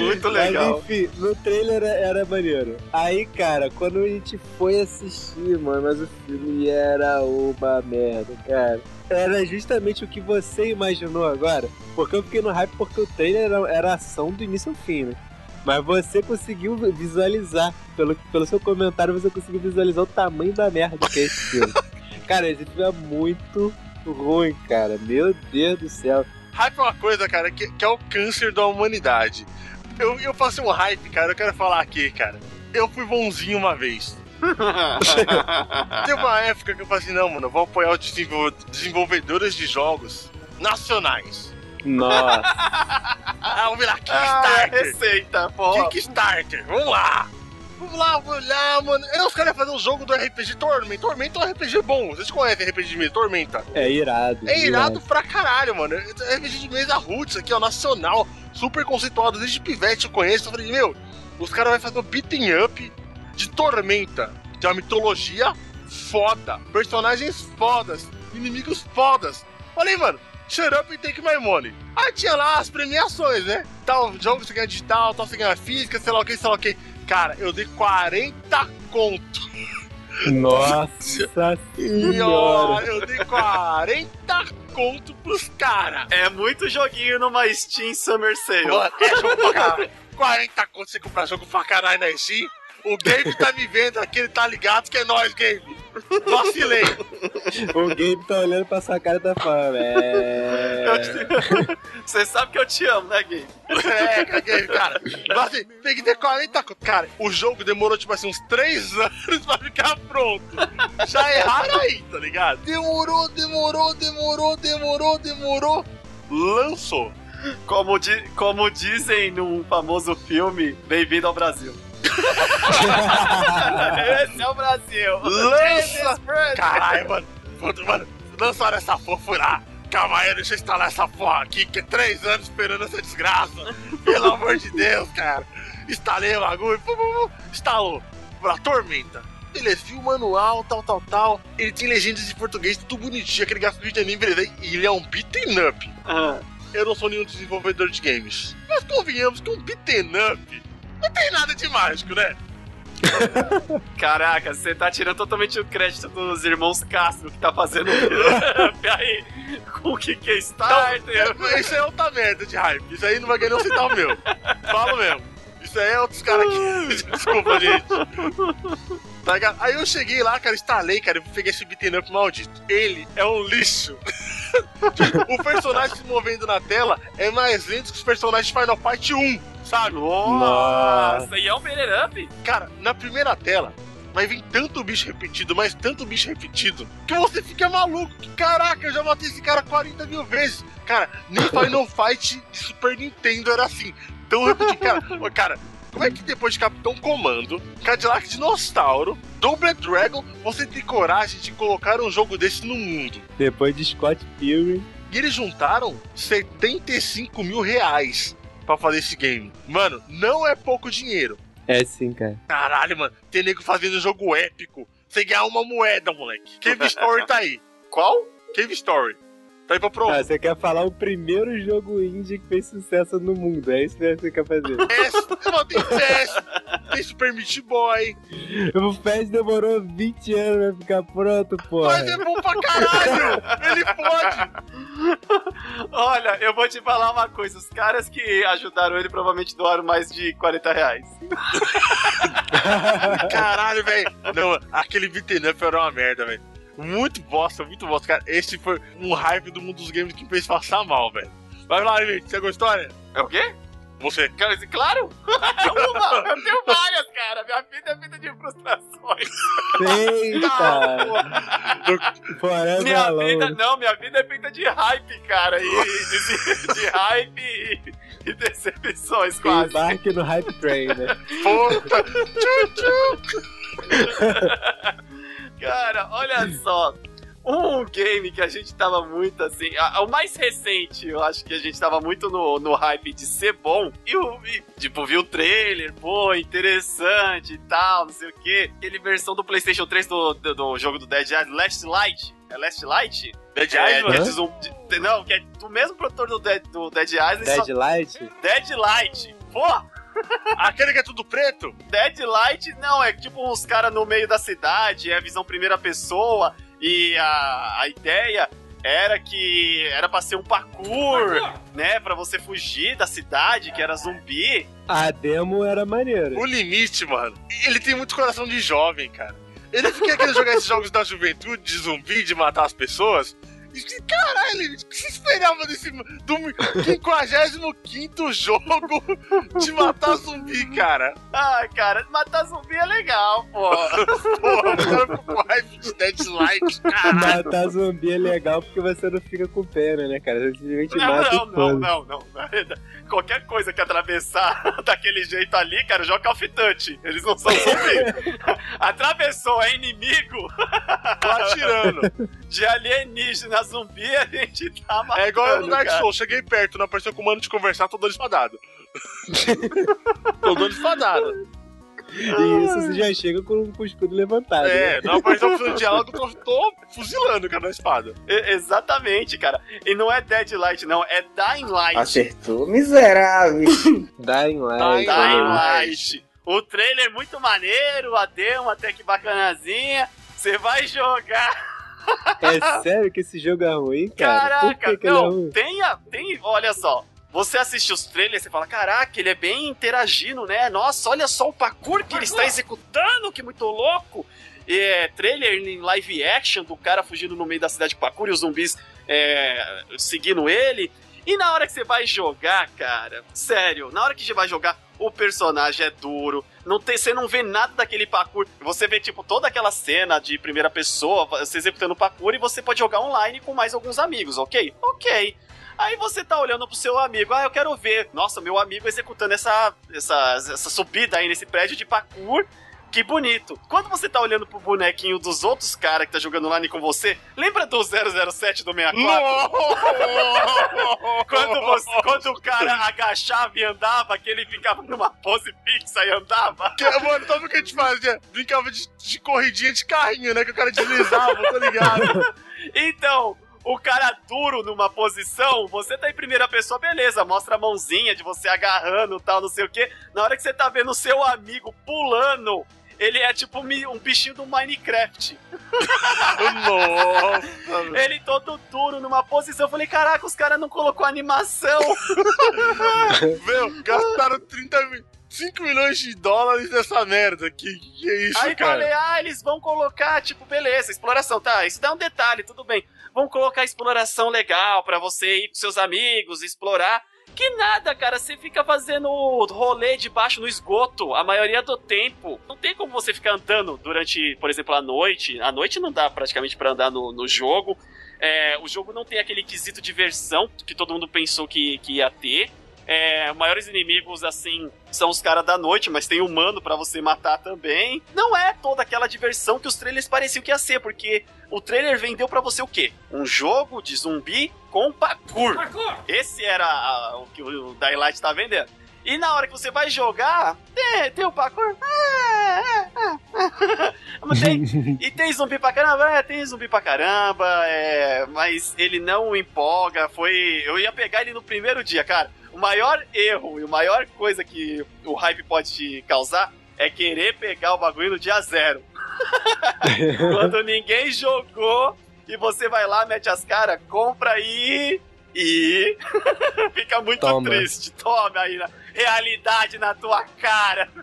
Muito legal. Mas enfim, no trailer era, era maneiro. Aí, cara, quando a gente foi assistir, mano, mas o filme era uma merda, cara. Era justamente o que você imaginou agora. Porque eu fiquei no hype porque o trailer era, era ação do início ao fim, né? Mas você conseguiu visualizar, pelo, pelo seu comentário, você conseguiu visualizar o tamanho da merda que é esse filme. [LAUGHS] cara, esse filme é muito ruim, cara. Meu Deus do céu. Hype é uma coisa, cara, que, que é o câncer da humanidade. Eu, eu passei um hype, cara, eu quero falar aqui, cara. Eu fui bonzinho uma vez. [LAUGHS] Teve uma época que eu falei assim, não, mano, eu vou apoiar os desenvol- desenvolvedores de jogos nacionais. Nossa. [LAUGHS] Ah, vamos lá, Ah, Kickstarter. receita, pô. Kickstarter, vamos lá. Vamos lá, vamos lá, mano. Aí os caras iam fazer um jogo do RPG Tormenta. Tormenta é um RPG bom. Vocês conhecem RPG de mesa? Tormenta. É irado. É irado pra caralho, mano. RPG de mesa roots aqui, ó, nacional, super conceituado. Desde pivete eu conheço. Eu falei, meu, os caras vão fazer um beating up de Tormenta. Que é uma mitologia foda. Personagens fodas. Inimigos fodas. Falei, mano, shut up and take my money. Aí tinha lá as premiações, né? Tal jogo você ganha digital, tal você ganha física, sei lá o que, sei lá o que. Cara, eu dei 40 conto. Nossa [LAUGHS] senhora. eu dei 40 conto pros caras. É muito joguinho numa Steam Summer Sale. Mano, é jogo pra caralho. 40 conto você comprar jogo pra caralho na Steam. O Gabe tá me vendo aqui, ele tá ligado que é nós, Gabe. Vacilei. O Gabe tá olhando pra sua cara e tá falando, é... Você sabe que eu te amo, né, Gui? É, Gabe, cara. Mas assim, tem que ter 40 conto. Cara, o jogo demorou, tipo assim, uns 3 anos pra ficar pronto. Já erraram aí, tá ligado? Demorou, demorou, demorou, demorou, demorou. Lançou. Como, di como dizem num famoso filme, Bem-vindo ao Brasil. Esse é o Brasil. Lança! Caralho, mano. Puta, Mano, lançaram essa fofura. Calma aí, deixa eu instalar essa porra aqui, que é três anos esperando essa desgraça. Pelo amor de Deus, cara. Instalei o bagulho, pum, pum, pum, instalou. Pra tormenta. Beleza, viu o manual, tal, tal, tal. Ele tem legendas de português, tudo bonitinho, aquele gráfico de anime, beleza. E ele é um beaten up. Ah, Eu não sou nenhum desenvolvedor de games. Mas convenhamos que um beaten up não tem nada de mágico, né? [LAUGHS] Caraca, você tá tirando totalmente o crédito dos irmãos Castro que tá fazendo [LAUGHS] [LAUGHS] aí com o que que é Starter. Então, isso é outra merda de hype. Isso aí não vai ganhar um centavo meu. Falo mesmo. Isso aí é outros caras aqui. Desculpa, gente. Tá ligado? Aí eu cheguei lá, cara, instalei, cara, eu peguei esse beaten up maldito. Ele é um lixo. o personagem se movendo na tela é mais lento que os personagens de Final Fight 1, sabe? Nossa, e é um beat'em up? Cara, na primeira tela, vai vir tanto bicho repetido, mas tanto bicho repetido, que você fica maluco. Que, caraca, eu já matei esse cara 40 mil vezes. Cara, nem [LAUGHS] Final Fight de Super Nintendo era assim. Tão repetido. Cara, ô, cara, como é que depois de Capitão Comando, Cadillac Dinossauro, Double Dragon, você tem coragem de colocar um jogo desse no mundo? Depois de Scott Pilgrim. E eles juntaram 75 mil reais pra fazer esse game. Mano, não é pouco dinheiro. É sim, cara. Caralho, mano, tem nego fazendo um jogo épico. Você ganhar uma moeda, moleque. Cave Story tá aí. [LAUGHS] Qual? Cave Story. Tá aí pra provar. Ah, você quer falar o primeiro jogo indie que fez sucesso no mundo. É isso que você quer fazer. PS, mano, tem tem Super Meat Boy. o FES demorou 20 anos pra ficar pronto, porra. Mas é bom pra caralho. Ele pode. Olha, eu vou te falar uma coisa. Os caras que ajudaram ele provavelmente doaram mais de 40 reais. Caralho, velho. Não, aquele beat'em up era uma merda, velho. Muito bosta, muito bosta. Cara, esse foi um hype do mundo dos games que me fez passar mal, velho. Vai lá, gente. Você gostou, né? É o quê? Você. Cara, Claro! [LAUGHS] Uma, eu tenho várias, cara. Minha vida é feita de frustrações. Eita! [LAUGHS] Minha vida, não, minha vida é feita de hype, cara. E de, de hype e, e decepções, quase. Embarque no Hype Train, né? Puta. [LAUGHS] tchu, tchu. Cara, olha só. Um game que a gente tava muito assim. a- O mais recente, eu acho que a gente tava muito no, no hype de ser bom. E, o, e, tipo, viu o trailer, pô, interessante e tal, não sei o quê. Aquele versão do PlayStation 3 do, do, do jogo do Dead Island, Last Light. É Last Light? Dead É, Island? é não, que é do mesmo produtor do Dead, do Dead Island. só- Dead Light? Dead Light. Pô, Aquele que é tudo preto? Dead Light não, é tipo uns caras no meio da cidade, é a visão primeira pessoa, e a, a ideia era que era pra ser um parkour, né? Pra você fugir da cidade, que era zumbi. A demo era maneira. O limite, mano. Ele tem muito coração de jovem, cara. Ele fica querendo jogar esses jogos da juventude, de zumbi, de matar as pessoas. Caralho, o que você esperava desse. do 55 jogo de matar zumbi, cara? Ai, cara, matar zumbi é legal, pô. [LAUGHS] Porra, o cara ficou com raiva de Deadlight, caralho. Matar zumbi é legal porque você não fica com pena, né, cara? Você simplesmente Não, mata não, e não, foda. não, não. Qualquer coisa que atravessar [LAUGHS] daquele jeito ali, cara, joga Duty. Eles não são zumbi. [LAUGHS] Atravessou, é inimigo Tô atirando. de alienígena zumbi, a gente tá matando. É igual eu no Dark. Souls, cheguei perto, não apareceu com o mano de conversar, tô dando espadada. [LAUGHS] tô dando espadada. E isso você já chega com, com o escudo levantado. É, né? não apareceu de diálogo, tô, tô fuzilando cara na espada. E- exatamente, cara. E não é Dead Light, não, é Dying Light. Acertou, miserável. [LAUGHS] Dying Light. Dying Dying Light. Light. O trailer é muito maneiro, a demo até que bacanazinha. Você vai jogar. É sério que esse jogo é ruim, cara? Caraca, que, é não, ruim? tem, a- tem, olha só. você assiste os trailers e fala: caraca, ele é bem interagindo, né? Nossa, olha só o parkour que ele está executando, que muito louco. É, trailer em live action do cara fugindo no meio da cidade de parkour e os zumbis é, seguindo ele. E na hora que você vai jogar, cara, sério, na hora que você vai jogar, o personagem é duro, não tem, você não vê nada daquele parkour. Você vê, tipo, toda aquela cena de primeira pessoa, você executando parkour, e você pode jogar online com mais alguns amigos, ok? Ok. Aí você tá olhando pro seu amigo, ah, eu quero ver. Nossa, meu amigo executando essa, essa, essa subida aí nesse prédio de parkour. Que bonito. Quando você tá olhando pro bonequinho dos outros caras que tá jogando online com você, lembra do 007 do 64? [LAUGHS] quando, você, quando o cara agachava e andava, que ele ficava numa pose fixa e andava. Que, mano, sabe o que a gente fazia? Brincava de, de corridinha de carrinho, né? Que o cara deslizava, tá ligado? [LAUGHS] Então, o cara duro numa posição, você tá em primeira pessoa, beleza, mostra a mãozinha de você agarrando tal, não sei o que. Na hora que você tá vendo o seu amigo pulando, ele é tipo um bichinho do Minecraft. [LAUGHS] Nossa! Ele todo duro numa posição. Eu falei, caraca, os caras não colocou animação. [LAUGHS] Meu, gastaram 30 mil. 5 milhões de dólares nessa merda. Que, que é isso, Aí cara? falei, ah, eles vão colocar, tipo, beleza, exploração, tá, isso dá um detalhe, tudo bem. Vão colocar exploração legal pra você ir com seus amigos, explorar. Que nada, cara, você fica fazendo rolê debaixo no esgoto a maioria do tempo. Não tem como você ficar andando durante, por exemplo, a noite. A noite não dá praticamente pra andar no, no jogo. É, o jogo não tem aquele quesito diversão que todo mundo pensou que, que ia ter. É, maiores inimigos, assim, são os caras da noite, mas tem humano pra você matar também. Não é toda aquela diversão que os trailers pareciam que ia ser, porque o trailer vendeu pra você o quê? Um jogo de zumbi com parkour. Esse era a- o que o Daylight tá vendendo. E na hora que você vai jogar, tem, tem o parkour. Ah, ah, ah, [LAUGHS] tem- [LAUGHS] e tem zumbi pra caramba? É, tem zumbi pra caramba, é, mas ele não empolga. Foi. Eu ia pegar ele no primeiro dia, cara. O maior erro e a maior coisa que o hype pode te causar é querer pegar o bagulho no dia zero. [LAUGHS] Quando ninguém jogou e você vai lá, mete as caras, compra aí e. [LAUGHS] Fica muito Toma. triste. Toma aí, realidade na tua cara. [LAUGHS]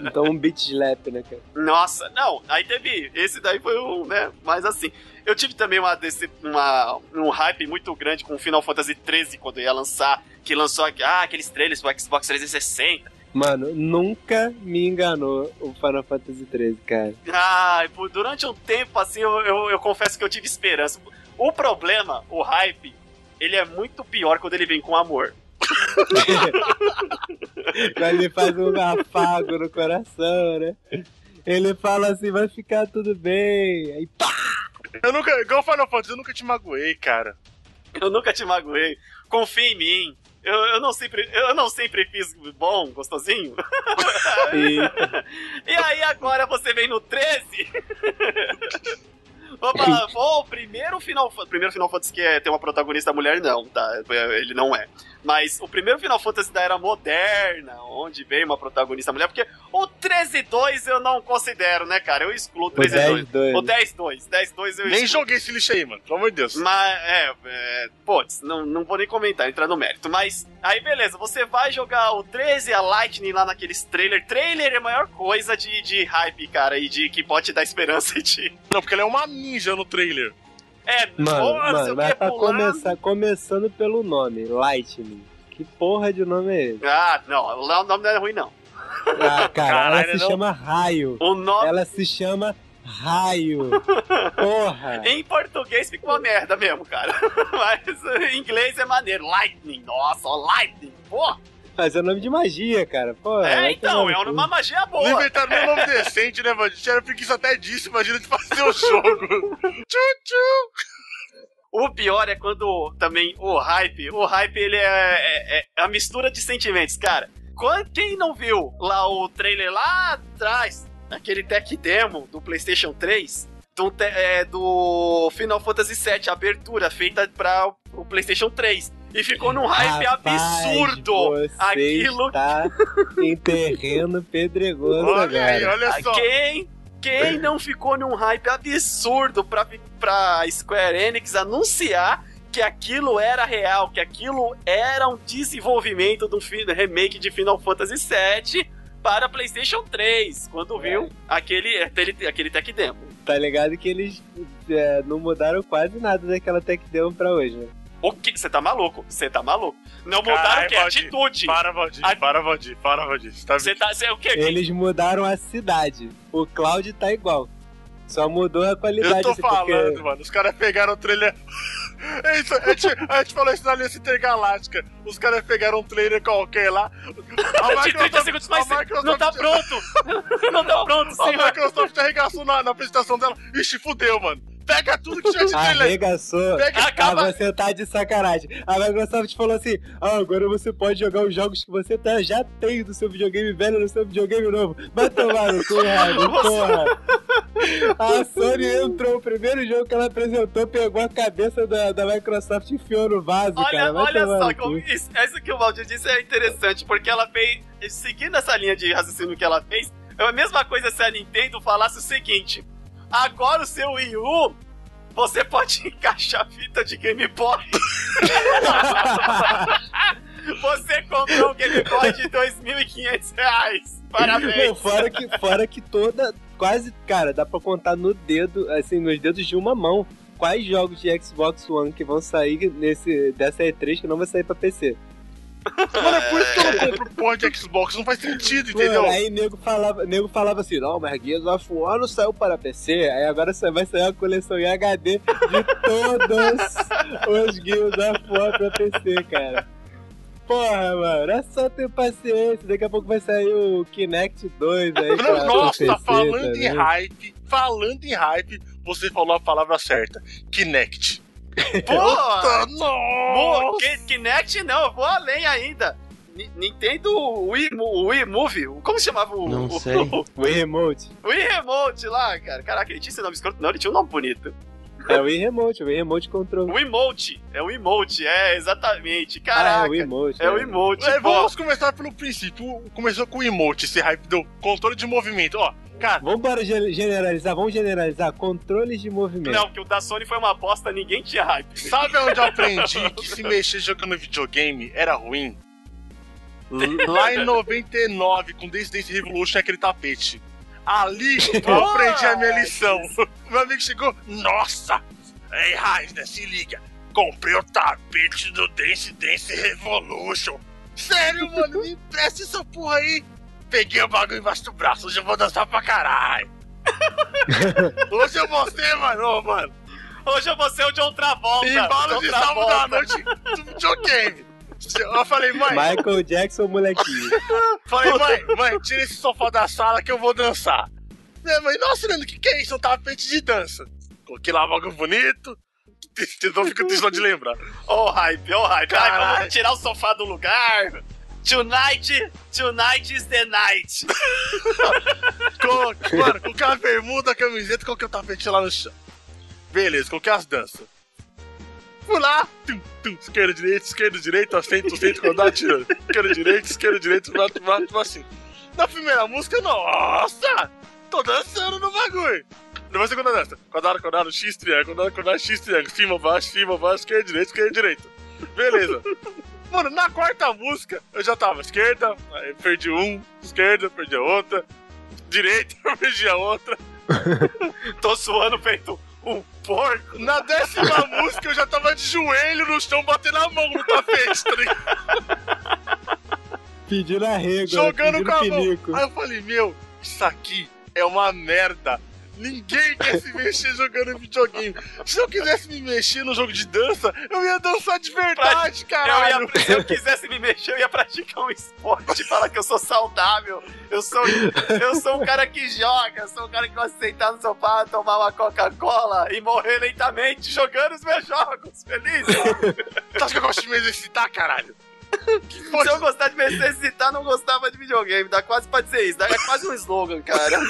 Então um beat slap, né, cara? Nossa, não, aí teve. Esse daí foi um, né? Mas assim. Eu tive também uma, uma, um hype muito grande com o Final Fantasy XIII quando ia lançar. Que lançou ah, aqueles trailers pro Xbox 360. Mano, nunca me enganou o Final Fantasy XIII, cara. Ah, por- durante um tempo, assim, eu, eu, eu confesso que eu tive esperança. O problema, o hype, ele é muito pior quando ele vem com amor. [LAUGHS] Mas ele faz um afago no coração, né? Ele fala assim, vai ficar tudo bem. Aí pá! Eu nunca, igual Final Fantasy, eu nunca te magoei, cara. Eu nunca te magoei. Confia em mim. Eu, eu, não sempre, eu não sempre fiz bom, gostosinho. [LAUGHS] E aí agora você vem no 13? Vamos falar, pô, o primeiro Final Fantasy. Primeiro Final Fantasy que é, tem uma protagonista mulher, não, tá? Ele não é. Mas o primeiro Final Fantasy da era moderna, onde veio uma protagonista mulher, porque o 13-2 eu não considero, né, cara? Eu excluo o o 13-2. 10-2. O 10-2. 10-2 eu Nem joguei esse lixo aí, mano. Pelo amor de Deus. Mas, é, é putz, não, não vou nem comentar, entrar no mérito. Mas, aí beleza, você vai jogar o 13 e a Lightning lá naqueles trailer. Trailer é a maior coisa de, de hype, cara, e de que pode te dar esperança de. Não, porque ele é uma ninja no trailer. É, Mano, mano, mas que, pra começar, começando pelo nome, Lightning. Que porra de nome é esse? Ah, não, o nome não é ruim, não. Ah, cara, Caralho, ela se não. chama Raio. O nome. Ela se chama Raio. Porra. [LAUGHS] Em português fica uma merda mesmo, cara. [LAUGHS] Mas em inglês é maneiro. Lightning, nossa, ó, Lightning, pô. Mas é nome de magia, cara. Porra, É, então, é uma magia Não boa. inventaram nem um nome decente, né, mano? Tinha preguiça até disso, imagina de fazer o jogo. [LAUGHS] tchu, tchu. O pior é quando também o hype, o hype ele é, é- é a mistura de sentimentos, cara. Quando, quem não viu lá o trailer lá atrás, aquele tech demo do PlayStation 3, do, é, do Final Fantasy VII, a abertura feita para o PlayStation 3. E ficou num hype Rapaz, absurdo. Você Aquilo está em terreno pedregoso Olha aí, agora. olha só. Quem, quem [LAUGHS] não ficou num hype absurdo pra, pra Square Enix anunciar que aquilo era real, que aquilo era um desenvolvimento do fi- remake de Final Fantasy VII para PlayStation 3, quando viu aquele, aquele, aquele tech demo. Tá ligado que eles é, não mudaram quase nada daquela tech demo pra hoje, né? O que? Você tá maluco? Você tá maluco? Não mudaram Caralho, o quê? Valdir, Atitude. Para, Valdir, A- para, Valdir, para, Valdir. Você tá Você tá. Você, o quê? Eles mudaram a cidade. O Cloud tá igual. Só mudou a Eu qualidade. tô assim, falando, porque... mano. Os caras pegaram o trailer. [LAUGHS] É isso, a, gente, a gente falou isso na Aliança Intergaláctica. Os caras pegaram um trailer qualquer lá. [LAUGHS] A De 30 segundos mais. a Microsoft- Não tá pronto! [LAUGHS] Não tá pronto, A senhor! Microsoft arregaçou na, na apresentação dela. Ixi, fudeu, mano. Pega tudo que tinha de trailer. Arregaçou. Pega Acaba- Ah, você tá de sacanagem. A Microsoft falou assim: ah, agora você pode jogar os jogos que você tá, já tem do seu videogame velho no seu videogame novo. Vai tomar no cu, [LAUGHS] Raio, porra. A Sony entrou, o primeiro jogo que ela apresentou, pegou a cabeça da, da Microsoft e enfiou no vaso, Olha, cara. Vai olha só, como isso, isso que o Valdir disse é interessante, porque ela fez, seguindo essa linha de raciocínio que ela fez, é a mesma coisa se a Nintendo falasse o seguinte: agora o seu Wii U, você pode [LAUGHS] encaixar fita de Game Boy. [LAUGHS] você comprou um Game Boy de 2.500 reais. Não, Parabéns. fora que, fora que toda, quase, cara, dá pra contar no dedo, assim, nos dedos de uma mão, quais jogos de Xbox One que vão sair nesse, dessa E3 que não vai sair pra PC. Mano, é por isso que eu não compro porra de Xbox. Não faz sentido, entendeu? Mano, aí nego falava, nego falava assim, não, mas Gears of War não saiu para PC, aí agora só vai sair uma coleção em HD de todos os Gears of War pra PC, cara. Porra, mano, é só ter paciência, daqui a pouco vai sair o Kinect 2 aí pra, Nossa, PC falando em também. hype, falando em hype, você falou a palavra certa. Kinect. [LAUGHS] Puta, nossa! Ki- Kinect não, eu vou além ainda. Ni- Nintendo Wii, Wii Move, como se chamava o. Não o- sei. O, O Wii Remote. Wii Remote lá, cara. Caraca, ele tinha esse nome escroto. Não, ele tinha um nome bonito. É o Wii Remote, o Wii Remote Control. O Emote. É o Emote, é, exatamente. Ah, é Caraca. o Emote. é o Emote. É, vamos começar pelo princípio. Começou com o emote, esse hype do controle de movimento. Ó, cara, Vamos ge- generalizar, vamos generalizar. Controles de movimento. Não, que o da Sony foi uma aposta, ninguém tinha hype. [LAUGHS] sabe onde eu aprendi que se mexer jogando videogame era ruim? Lá em 99, com Dance Dance Revolution, aquele tapete. Ali eu aprendi a minha lição. [LAUGHS] Meu amigo chegou, nossa! Ei, Raisner, se liga. Comprei o tapete do Dance Dance Revolution. Sério, mano, me empresta essa porra aí. Peguei o bagulho embaixo do braço, hoje eu vou dançar pra caralho. [LAUGHS] hoje eu vou ser, mano, ô, mano. Hoje eu vou ser o John Travolta. Embalo de Travolta. à noite do videogame. Eu falei, mãe, Michael Jackson, molequinho. [LAUGHS] falei, mãe, mãe, tira esse sofá da sala que eu vou dançar. Minha mãe, nossa, Leandro, o que, que é isso? Um tapete de dança. Coloquei lá bagulho bonito. [LAUGHS] Não fica triste de lembrar. Ô, hype, ô, hype. Ai, vamos tirar o sofá do lugar. Tonight, tonight is the night. [LAUGHS] Coloquei, mano, coloquei uma bermuda, a camiseta, coloquei o tapete lá no chão. Beleza, coloquei as danças. Fui lá, tum, tum, esquerda, direita, esquerda, direita, assento, assento, quadrado, tirando. Esquerda, direita, esquerda, direita, bato, bato, assim. Na primeira música, nossa! Tô dançando no bagulho. Depois segunda dança. Quadrado, quadrado, X, triângulo, quadrado, quadrado, X, triângulo. Cima, baixo, cima, baixo, esquerda, direita, esquerda, direita. Beleza. Mano, na quarta música, eu já tava esquerda, aí perdi um, esquerda, perdi a outra, direita, [LAUGHS] perdi a outra. [LAUGHS] Tô suando feito um porco. Na décima [LAUGHS] música, eu já tava de joelho no chão, batendo a mão no tapete, tá ligado? Pedindo arrego. jogando pedindo com a mão. pinico. Aí eu falei, meu, isso aqui é uma merda. Ninguém quer se mexer jogando videogame. Se eu quisesse me mexer no jogo de dança, eu ia dançar de verdade, Eu caralho. ia, se eu quisesse me mexer, eu ia praticar um esporte, falar que eu sou saudável. Eu sou, eu sou um cara que joga, eu sou um cara que gosta de sentar no sofá, tomar uma Coca-Cola e morrer lentamente jogando os meus jogos. Feliz? Tu acha que eu gosto de me exercitar, caralho? Se eu gostar de me exercitar, não gostava de videogame. Dá quase pra dizer isso. Dá é quase um slogan, cara. [LAUGHS]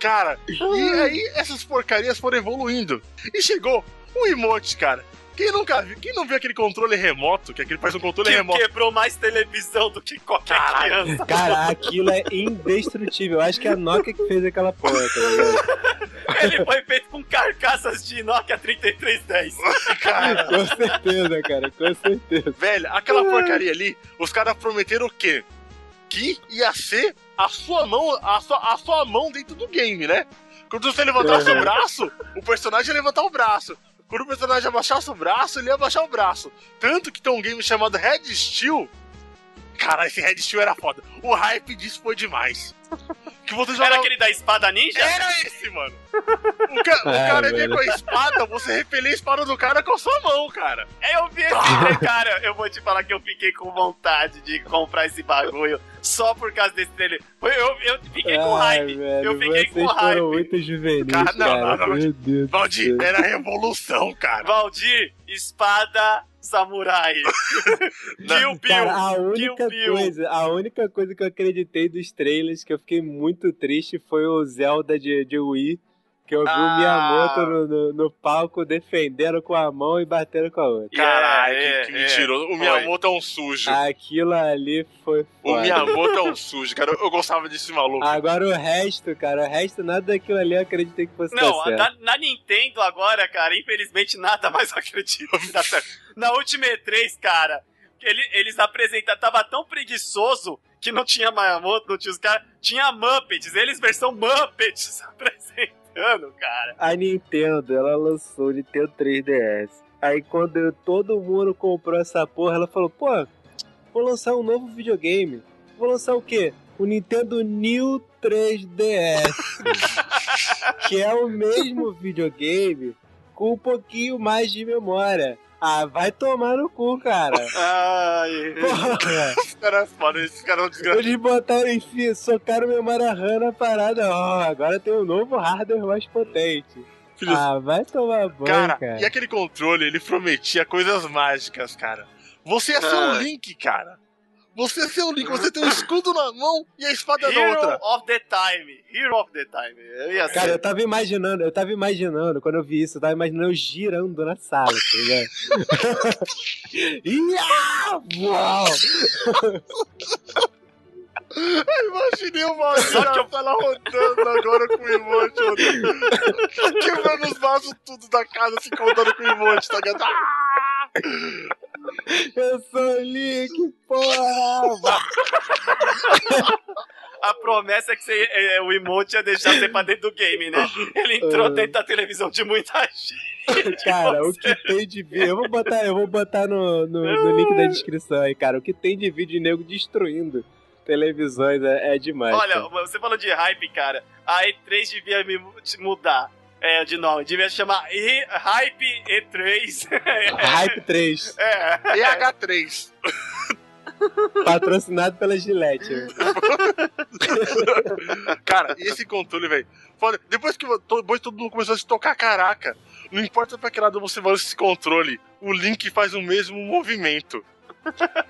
Cara, e aí essas porcarias foram evoluindo. E chegou o emote, cara. Quem nunca viu, quem não viu aquele controle remoto, que aquele faz um controle Que remoto. quebrou mais televisão do que qualquer criança. Cara, aquilo é indestrutível. Eu acho que é a Nokia que fez aquela porra, tá? Ele foi feito com carcaças de Nokia 3310. Cara, Com certeza, cara, com certeza. velho, aquela porcaria ali, os caras prometeram o quê? Que ia ser a sua mão, a sua, a sua mão dentro do game, né? Quando você levantasse o braço, o personagem ia levantar o braço. Quando o personagem abaixasse o braço, ele ia abaixar o braço. Tanto que tem um game chamado Red Steel. Cara, esse Red Steel era foda. O hype disso foi demais. Que você jogava... Era aquele da espada ninja? Era esse, mano. O, ca- o Ah, cara vinha com a espada, você repelia a espada do cara com a sua mão, cara. Eu vi esse trailer, cara. Eu vou te falar que eu fiquei com vontade de comprar esse bagulho só por causa desse trailer. Foi- Eu, eu fiquei com velho, eu fiquei vocês com hype. foram muito juvenis, Cara, cara. não, não, não, Meu Deus Valdir, céu. era revolução, cara. Valdir, espada samurai. [LAUGHS] Kill Bill. Cara, a única Bill. coisa, a única coisa que eu acreditei dos trailers que eu fiquei muito triste foi o Zelda de, de Wii, que eu vi Ah. o Miyamoto no, no, no palco defendendo com a mão e batendo com a outra. Caralho, É, que, que é, mentiroso. O foi. Miyamoto é um sujo. Aquilo ali foi O foda. Miyamoto é um [LAUGHS] sujo, cara. Eu, eu gostava desse maluco. Agora o resto, cara, o resto, nada daquilo ali eu acreditei que fosse Não, na, na Nintendo agora, cara, infelizmente nada mais [LAUGHS] acredito que dá certo. Na última E3, cara, ele, eles apresentaram, tava tão preguiçoso que não tinha Miyamoto, não tinha os caras, tinha Muppets, eles versão Muppets [LAUGHS] apresentando, cara. A Nintendo, ela lançou o Nintendo 3DS. Aí quando todo mundo comprou essa porra, ela falou, pô, vou lançar um novo videogame. Vou lançar o quê? O Nintendo New 3DS. [LAUGHS] que é o mesmo videogame com um pouquinho mais de memória. Ah, vai tomar no cu, cara. [LAUGHS] Ai, Porra. Esses caras foda, esses caras são desgraçados. Eles botaram, enfim, socaram memória RAM na parada. Ó, agora tem um novo hardware mais potente. Filhos- Ah, vai tomar banho, Cara, cara. e aquele controle, ele prometia coisas mágicas, cara. Você ia ser o Ah. Link, cara. Você ser o Link, você tem um escudo na mão e a espada na Hero outra. of the Time, Hero of the Time. Eu ia Cara, ser. eu tava imaginando, eu tava imaginando, quando eu vi isso, eu tava imaginando eu girando na sala, tá ligado? [LAUGHS] Uau! Imaginei o Valdir na eu- rodando agora com o emote, rodando. Quebrando os vasos tudo da casa, se contando com o emote, tá ligado? Ah! Eu sou o Link, porra! A promessa é que você, é, o emote ia deixar você pra dentro do game, né? Ele entrou Ah. dentro da televisão de muita [LAUGHS] gente. Cara, o que tem de vídeo. Eu vou botar, eu vou botar no, no, no link da descrição aí, cara. O que tem de vídeo de nego destruindo televisões é, é demais. Olha, cara. você falou de hype, cara. A E3 devia me mu- mudar é, de nome. Devia chamar E- [LAUGHS] Hype E3. Hype 3, É. EH3. [LAUGHS] patrocinado pela Gillette. Cara, e esse controle, velho. Depois que depois todo mundo começou a se tocar, caraca. Não importa pra que lado você vai esse controle, o Link faz o mesmo movimento.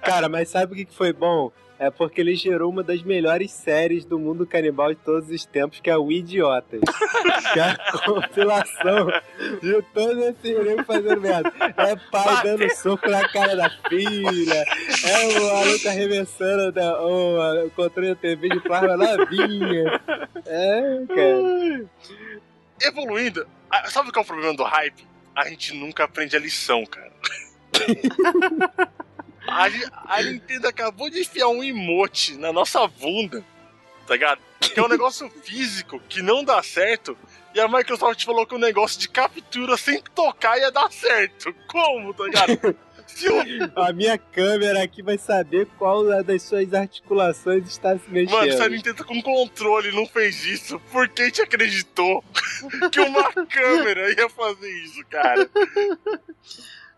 Cara, mas sabe o que foi bom? É porque ele gerou uma das melhores séries do mundo canibal de todos os tempos, que é o Idiotas. [LAUGHS] que é a compilação de todos esses negros fazendo merda. É pai Bateu. dando soco na cara da filha, é o maluco arremessando da- o, o controle da TV de plasma novinha. É, cara. Evoluindo, sabe qual é o problema do hype? A gente nunca aprende a lição, cara. [LAUGHS] a, a Nintendo acabou de enfiar um emote na nossa bunda, tá ligado? Que é um negócio [LAUGHS] físico que não dá certo. E a Microsoft falou que o negócio de captura sem tocar ia dar certo. Como, tá ligado? [LAUGHS] A minha câmera aqui vai saber qual das suas articulações está se mexendo. Mano, se a Nintendo com controle não fez isso, por que te acreditou [LAUGHS] que uma câmera ia fazer isso, cara?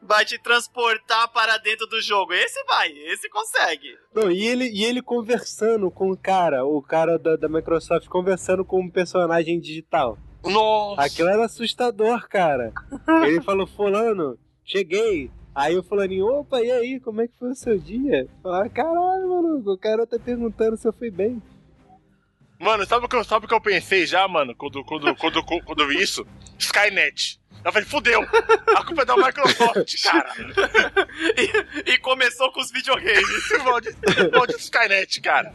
Vai te transportar para dentro do jogo. Esse vai, esse consegue. Não, e ele, e ele conversando com o cara, o cara da, da Microsoft conversando com um personagem digital. Nossa! Aquilo era assustador, cara. [LAUGHS] Ele falou, fulano, cheguei. Aí o fulaninho, opa, e aí, como é que foi o seu dia? Falaram, caralho, maluco, o cara tá perguntando se eu fui bem. Mano, sabe o que eu, sabe o que eu pensei já, mano, quando, quando, quando, quando eu vi isso? Skynet. Eu falei, fudeu! A culpa é da Microsoft, [LAUGHS] cara! E, e começou com os videogames. [LAUGHS] Maldito maldito Skynet, cara!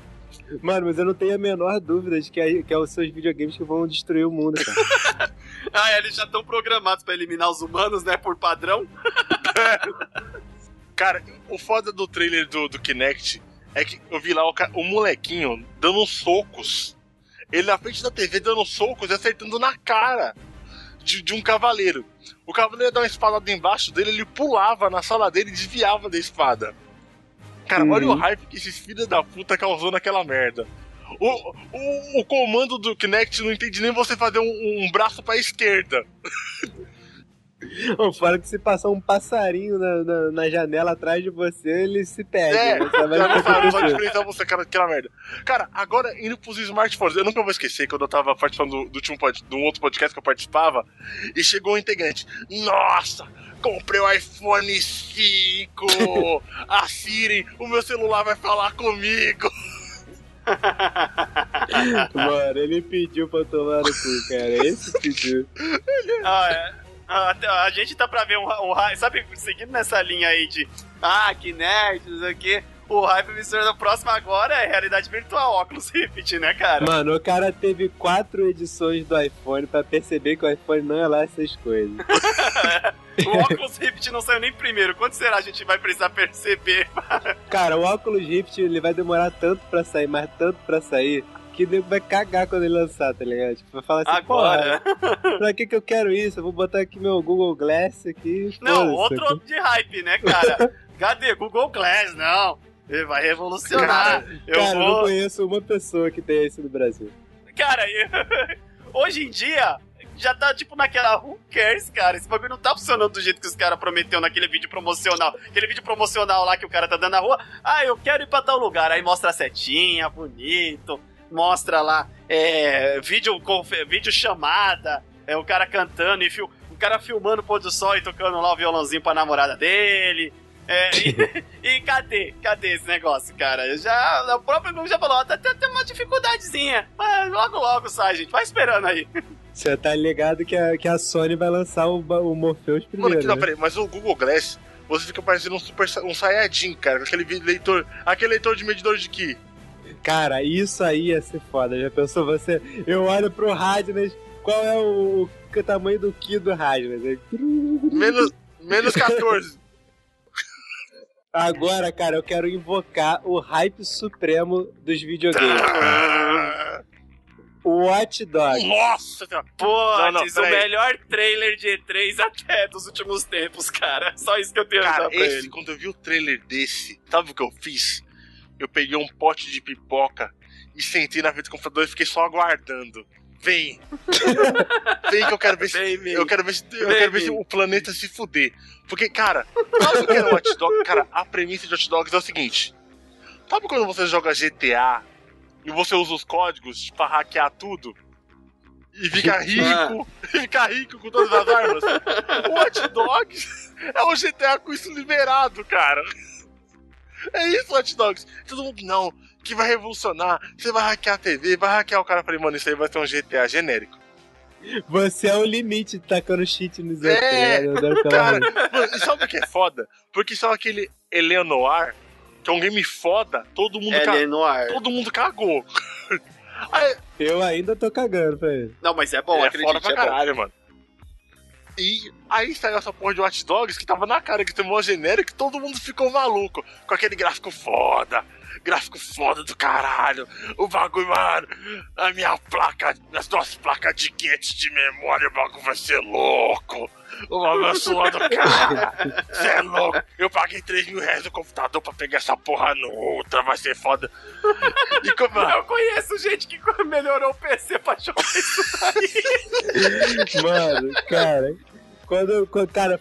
Mano, mas eu não tenho a menor dúvida de que é, que é os seus videogames que vão destruir o mundo, cara. [LAUGHS] Ah, eles já estão programados pra eliminar os humanos, né? Por padrão. Cara, o foda do trailer do, do Kinect é que eu vi lá o, o molequinho dando socos. Ele na frente da TV dando socos e acertando na cara de, de um cavaleiro. O cavaleiro dar uma espadada embaixo dele, ele pulava na sala dele e desviava da espada. Cara, Uhum. olha o hype que esses filhos da puta causou naquela merda. O, o, o comando do Kinect não entende nem você fazer um, um braço pra esquerda. [LAUGHS] [LAUGHS] Ô, Fora que se passar um passarinho na, na, na janela atrás de você, ele se perde. É, né? Você vai não não acontecer. diferenciar você, cara, aquela merda. Cara, agora indo pros smartphones, eu nunca vou esquecer quando eu tava participando do, do, último pod- de um outro podcast que eu participava, e chegou um integrante. Nossa, comprei o iPhone 5! a Siri, o meu celular vai falar comigo! [LAUGHS] Mano, ele pediu pra tomar no cu, cara. Esse pediu. [LAUGHS] Ah, é. Até- a gente tá pra ver um, um hype. Sabe, seguindo nessa linha aí de. Ah, que nerd, não sei o quê. O hype emissor da próxima agora é realidade virtual, óculos [LAUGHS] Rift, né, cara? Mano, o cara teve quatro edições do iPhone pra perceber que o iPhone não é lá essas coisas. [LAUGHS] O óculos Rift não saiu nem primeiro. Quanto será a gente vai precisar perceber? [LAUGHS] Cara, o óculos Rift ele vai demorar tanto pra sair, mas tanto pra sair, que nego vai cagar quando ele lançar, tá ligado? Tipo, vai falar assim, Agora. porra, pra que que eu quero isso? Eu vou botar aqui meu Google Glass aqui. Não, foda-se. outro de hype, né, cara? [LAUGHS] Cadê? Google Glass, não. Ele vai revolucionar. eu Cara, eu não vou. conheço uma pessoa que tenha isso no Brasil. Cara, eu- [LAUGHS] hoje em dia já tá tipo naquela who cares, cara. Esse bagulho não tá funcionando do jeito que os caras prometeu naquele vídeo promocional. Aquele vídeo promocional lá que o cara tá dando na rua. Ah, eu quero ir pra tal lugar. Aí mostra a setinha, bonito. Mostra lá é, vídeo, vídeo chamada. É o cara cantando e fil- o cara filmando o pôr do sol e tocando lá o violãozinho pra namorada dele. É, e, [LAUGHS] e cadê? Cadê esse negócio, cara? Já, o próprio Google já falou, ó, tá, tá, tem uma dificuldadezinha. Mas logo, logo sai, gente. Vai esperando aí. [LAUGHS] Você tá ligado que a, que a Sony vai lançar o, o Morpheus Mano, primeiro, aqui, não, né? peraí, mas o Google Glass, você fica parecendo um super um Saiyajin, cara, com aquele leitor, aquele leitor de medidor de Ki. Cara, isso aí ia ser foda. Já pensou você? Eu olho pro Radnas, qual é o, o tamanho do Ki do Radnas? Aí, Menos, menos 14. Agora, cara, eu quero invocar o hype supremo dos videogames. O Watch Dogs. Nossa. Pô, Não, não, o melhor trailer de E3 até dos últimos tempos, cara. Só isso que eu tenho a Cara, dar pra esse, ele. quando eu vi o trailer desse, sabe o que eu fiz? Eu peguei um pote de pipoca e sentei na frente do computador e fiquei só aguardando. Vem! [LAUGHS] Vem que eu quero ver se. Vem, vem. Eu quero ver se, eu Vem, quero ver se o planeta se fuder. Porque, cara, sabe o que era o Hot Dog? Cara, a premissa de Hot Dogs é o seguinte: sabe quando você joga GTA e você usa os códigos pra hackear tudo? E fica rico, e fica rico com todas as armas? O Hot Dogs é o GTA com isso liberado, cara. É isso, Hot Dogs. Todo mundo, não, que vai revolucionar. Você vai hackear a TV, vai hackear o cara. Eu Falei, mano, isso aí vai ser um GTA genérico. Você é o limite tacando cheat nos outros, É, pela Cara, mano, e sabe o que é foda? Porque só aquele Eleanor, que é um game foda, todo mundo, ca... Todo mundo cagou. [LAUGHS] Aí, Eu ainda tô cagando pra ele. Não, mas é bom, é acredite, foda pra é bom. caralho, mano. E aí saiu essa porra de Watch Dogs que tava na cara que tem um genérico e todo mundo ficou maluco. Com aquele gráfico foda. Gráfico foda do caralho. O bagulho, mano. A minha placa, as duas placas de quente de memória, o bagulho vai ser louco. O bagulho é suando, cara. Você é louco. Eu paguei 3 mil reais no computador pra pegar essa porra no Ultra, vai ser foda. E como. Eu conheço gente que [LAUGHS] melhorou o PC pra jogar isso aí. Mano, cara. Quando, quando- cara,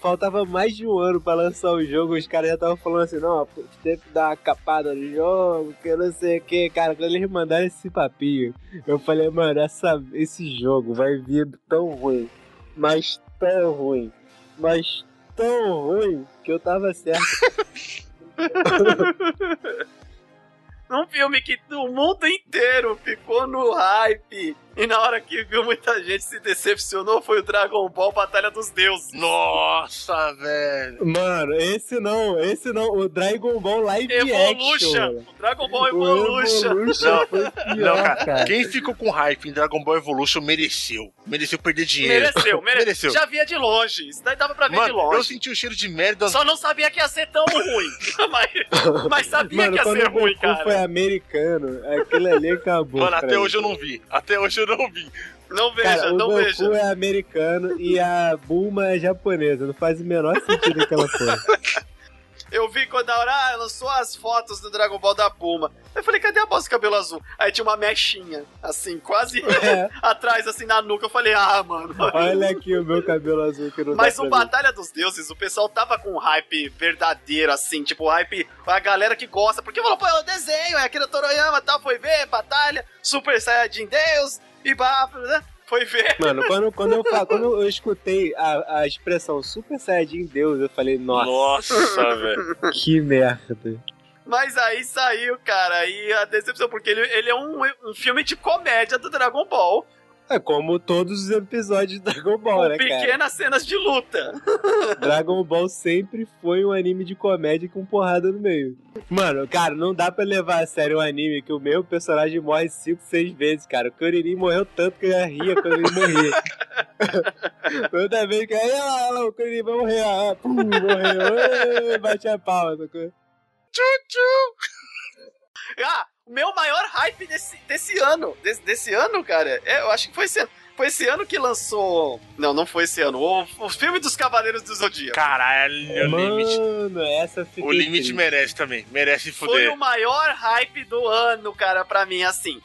faltava mais de um ano pra lançar o jogo, os caras já estavam falando assim, não, teve que dar uma capada no jogo, que não sei o que, cara, quando eles mandaram esse papinho, eu falei, mano, essa, esse jogo vai vir tão ruim, mas tão ruim, mas tão ruim, que eu tava certo. [LAUGHS] Um filme que o mundo inteiro ficou no hype. E na hora que viu muita gente se decepcionou foi o Dragon Ball Batalha dos Deuses. Nossa, velho. Mano, esse não, esse não. O Dragon Ball Live Evolution! Action. O Dragon Ball Evolution! Evolution Não, foi pior, Não, cara, cara. quem ficou com hype em Dragon Ball Evolution mereceu. Mereceu perder dinheiro. Mereceu, mereceu. Mereceu. Já via de longe. Isso daí dava pra ver de Mano, eu longe. senti o cheiro de merda. Só não sabia que ia ser tão ruim. [LAUGHS] mas, mas sabia Mano, que ia ser o ruim, cara. foi americano, aquele ali acabou. Mano, até mim. hoje eu não vi. Até hoje eu não vi. Não veja, Cara, o não Goku veja. é americano e a Bulma é japonesa. Não faz o menor sentido aquela porra. [LAUGHS] Eu vi quando a hora ah, lançou as fotos do Dragon Ball da Puma. Eu falei, cadê a bosta de cabelo azul? Aí tinha uma mechinha, assim, quase É. [LAUGHS] atrás, assim, na nuca. Eu falei, ah, mano. Olha aqui o meu cabelo azul que não Mas o. Batalha dos Deuses, o pessoal tava com um hype verdadeiro, assim, tipo, hype, a galera que gosta, porque falou, pô, é o desenho, é aquele Toroyama e tal, foi ver, batalha, Super Saiyajin Deus, e blá, blá, foi ver. Mano, quando, quando, eu, quando eu escutei a, a expressão Super Saiyajin Deus, eu falei, nossa, Nossa, velho. que merda. Mas aí saiu, cara, e a decepção, porque ele, ele é um, um filme de comédia do Dragon Ball, É como todos os episódios de Dragon Ball, com né, cara? pequenas cenas de luta. [LAUGHS] Dragon Ball sempre foi um anime de comédia com porrada no meio. Mano, cara, não dá pra levar a sério um anime que o mesmo personagem morre 5, 6 vezes, cara. O Kuririn morreu tanto que eu já ria quando ele morria. [LAUGHS] Toda vez que aí, lá, o Kuririn vai morrer, ah, pum, morreu, bate a palma. sacou? [LAUGHS] Ah, o meu maior hype desse, desse ano, desse, desse ano, cara, é, eu acho que foi esse ano. Foi esse ano que lançou. Não, não foi esse ano. O, o filme dos Cavaleiros do Zodíaco. Caralho, o limite. Mano, essa O limite merece também. Merece Foi fuder. o maior hype do ano, cara, pra mim, assim.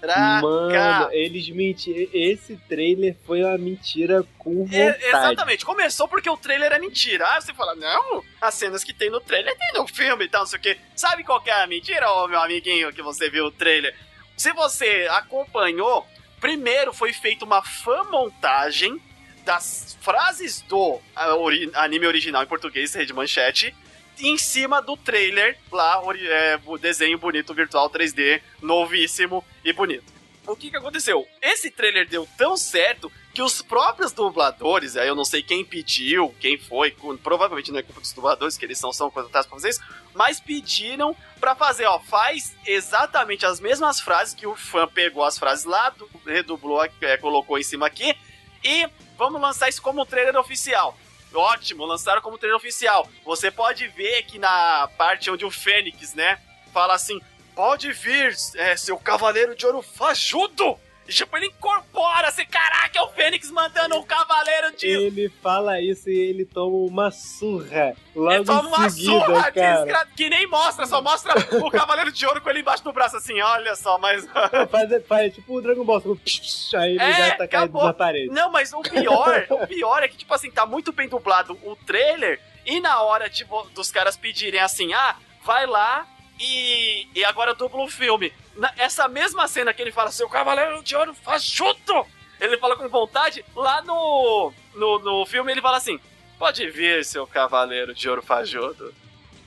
Caraca! Mano, eles mentiram. Esse trailer foi uma mentira com vontade. É, exatamente, começou porque o trailer é mentira. Você fala, não, as cenas que tem no trailer tem no filme e tal, não sei o quê. Sabe qual que é a mentira, ô meu amiguinho, que você viu o trailer? Se você acompanhou, primeiro foi feita uma fã montagem das frases do ah, anime original em português, Rede Manchete, em cima do trailer lá, é, o desenho bonito virtual 3D, novíssimo e bonito. O que que aconteceu? Esse trailer deu tão certo que os próprios dubladores, aí eu não sei quem pediu, quem foi, provavelmente não é culpa dos dubladores, que eles são, são contratados pra fazer isso, mas pediram pra fazer, ó, faz exatamente as mesmas frases que o fã pegou as frases lá, du- redublou, é, colocou em cima aqui, e vamos lançar isso como um trailer oficial. Ótimo, lançaram como trailer oficial. Você pode ver que na parte onde o Fênix, né, fala assim: pode vir, é, seu cavaleiro de ouro fajudo! E tipo, ele incorpora, assim, caraca, é o Fênix mandando um cavaleiro de. Ele fala isso e ele toma uma surra logo Ele toma uma seguida, surra cara. desgra- que nem mostra, só mostra o [LAUGHS] cavaleiro de ouro com ele embaixo do braço, assim, olha só, mas. Faz, faz tipo o Dragon Ball, tipo, aí ele É, já tá acabou. na parede. Não, mas o pior, [LAUGHS] o pior é que, tipo assim, tá muito bem dublado o trailer, e na hora, tipo, dos caras pedirem assim, ah, vai lá e, e agora dubla o filme. Na- essa mesma cena que ele fala, seu cavaleiro de ouro fajuto! Ele fala com vontade, lá no, no, no filme ele fala assim, pode vir, seu cavaleiro de ouro fajuto.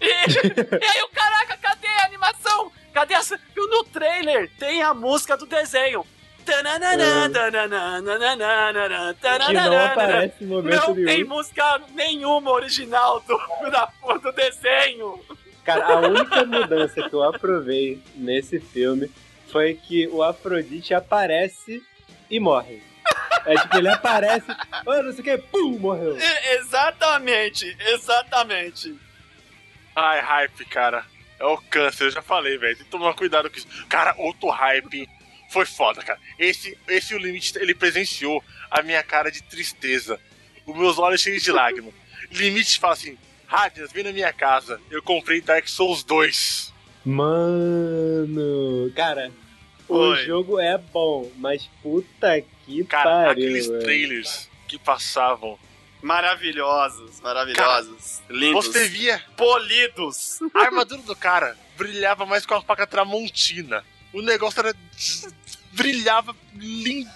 E, [LAUGHS] e aí o caraca, cadê a animação? Cadê a... No trailer tem a música do desenho. Tananana, Que não aparece em momento Não nenhum. tem música nenhuma original do, da, do desenho. Cara, a única mudança que eu aprovei nesse filme foi que o Afrodite aparece e morre. É tipo, ele aparece, oh, não sei o que, pum, morreu. E- exatamente, exatamente. Ai, hype, cara. É o câncer, eu já falei, velho. Tem que tomar cuidado com isso. Cara, outro hype foi foda, cara. Esse, esse o limite, ele presenciou a minha cara de tristeza. Os meus olhos cheios de lágrimas. Limite fala assim: Radians, vem na minha casa. Eu comprei Dark Souls 2. Mano, cara, o Oi. jogo é bom, mas puta que Cara, pariu. aqueles velho. trailers que passavam. Maravilhosos, maravilhosos. lindos. Você via Polidos. a armadura do cara brilhava mais com a faca tramontina. O negócio era. brilhava lindo.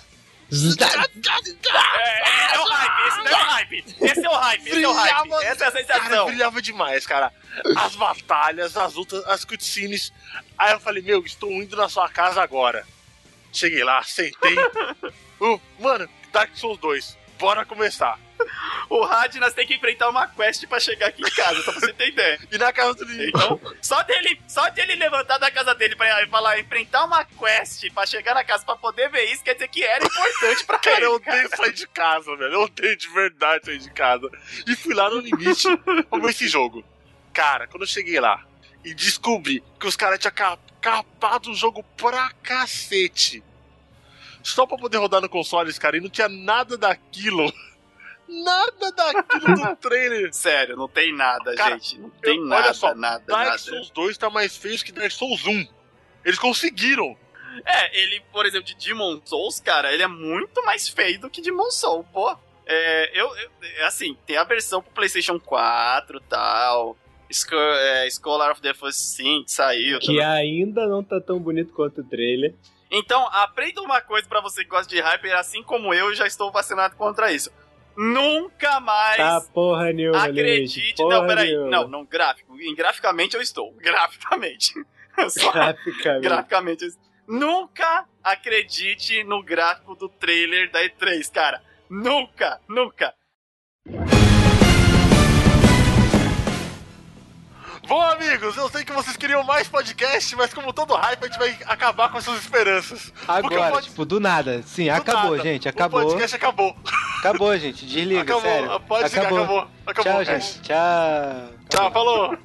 É, é o hype, esse não é o hype. Esse é o hype, esse é o hype. Brilhava- Essa é a Cara, sensação. brilhava demais, cara. As batalhas, as lutas, as cutscenes. Aí eu falei, meu, estou indo na sua casa agora. Cheguei lá, sentei. [LAUGHS] Uh, mano, Dark Souls 2. Bora começar. O Radnas tem que enfrentar uma quest pra chegar aqui em casa, só pra você ter ideia. E na casa do Lili. Então, só dele, só dele levantar da casa dele pra falar, enfrentar uma quest pra chegar na casa pra poder ver isso, quer dizer que era importante pra Cara, ele. eu odeio sair de casa, velho. Eu odeio de verdade sair de casa. E fui lá no limite pra ver esse jogo. Cara, quando eu cheguei lá e descobri que os caras tinham ca- capado o jogo pra cacete. Só pra poder rodar no console, cara, e não tinha nada daquilo. Nada daquilo do [LAUGHS] trailer. Sério, não tem nada, Cara, gente. Não tem eu- nada, olha só, nada, Dark nada. Souls 2 tá mais feio que Dark Souls 1. Eles conseguiram. É, ele, por exemplo, de Demon Souls, cara, ele é muito mais feio do que Demon Souls, pô. É, eu, eu- é assim, tem a versão pro PlayStation 4 e tal. Sco é, Scholar of the First Sin saiu. Que ainda não tá tão bonito quanto o trailer. Então, aprenda uma coisa pra você que gosta de hyper, assim como eu, já estou vacinado contra isso. Nunca mais Tá porra nenhuma, acredite. Limite, porra Não, peraí. nenhuma. Não, não, gráfico. Em graficamente eu estou. [LAUGHS] Graficamente. Só Graficamente. graficamente. eu estou. Nunca acredite no gráfico do trailer da E3, cara. Nunca, nunca. Bom, amigos, eu sei que vocês queriam mais podcast, mas como todo hype, a gente vai acabar com as suas esperanças. O Agora, pod- tipo, do nada. Sim, do acabou, nada, gente. O Acabou. podcast acabou. Acabou, gente. Desliga, acabou. sério. Pode desligar, acabou. Acabou, Tchau, gente. Tchau. Tchau, falou.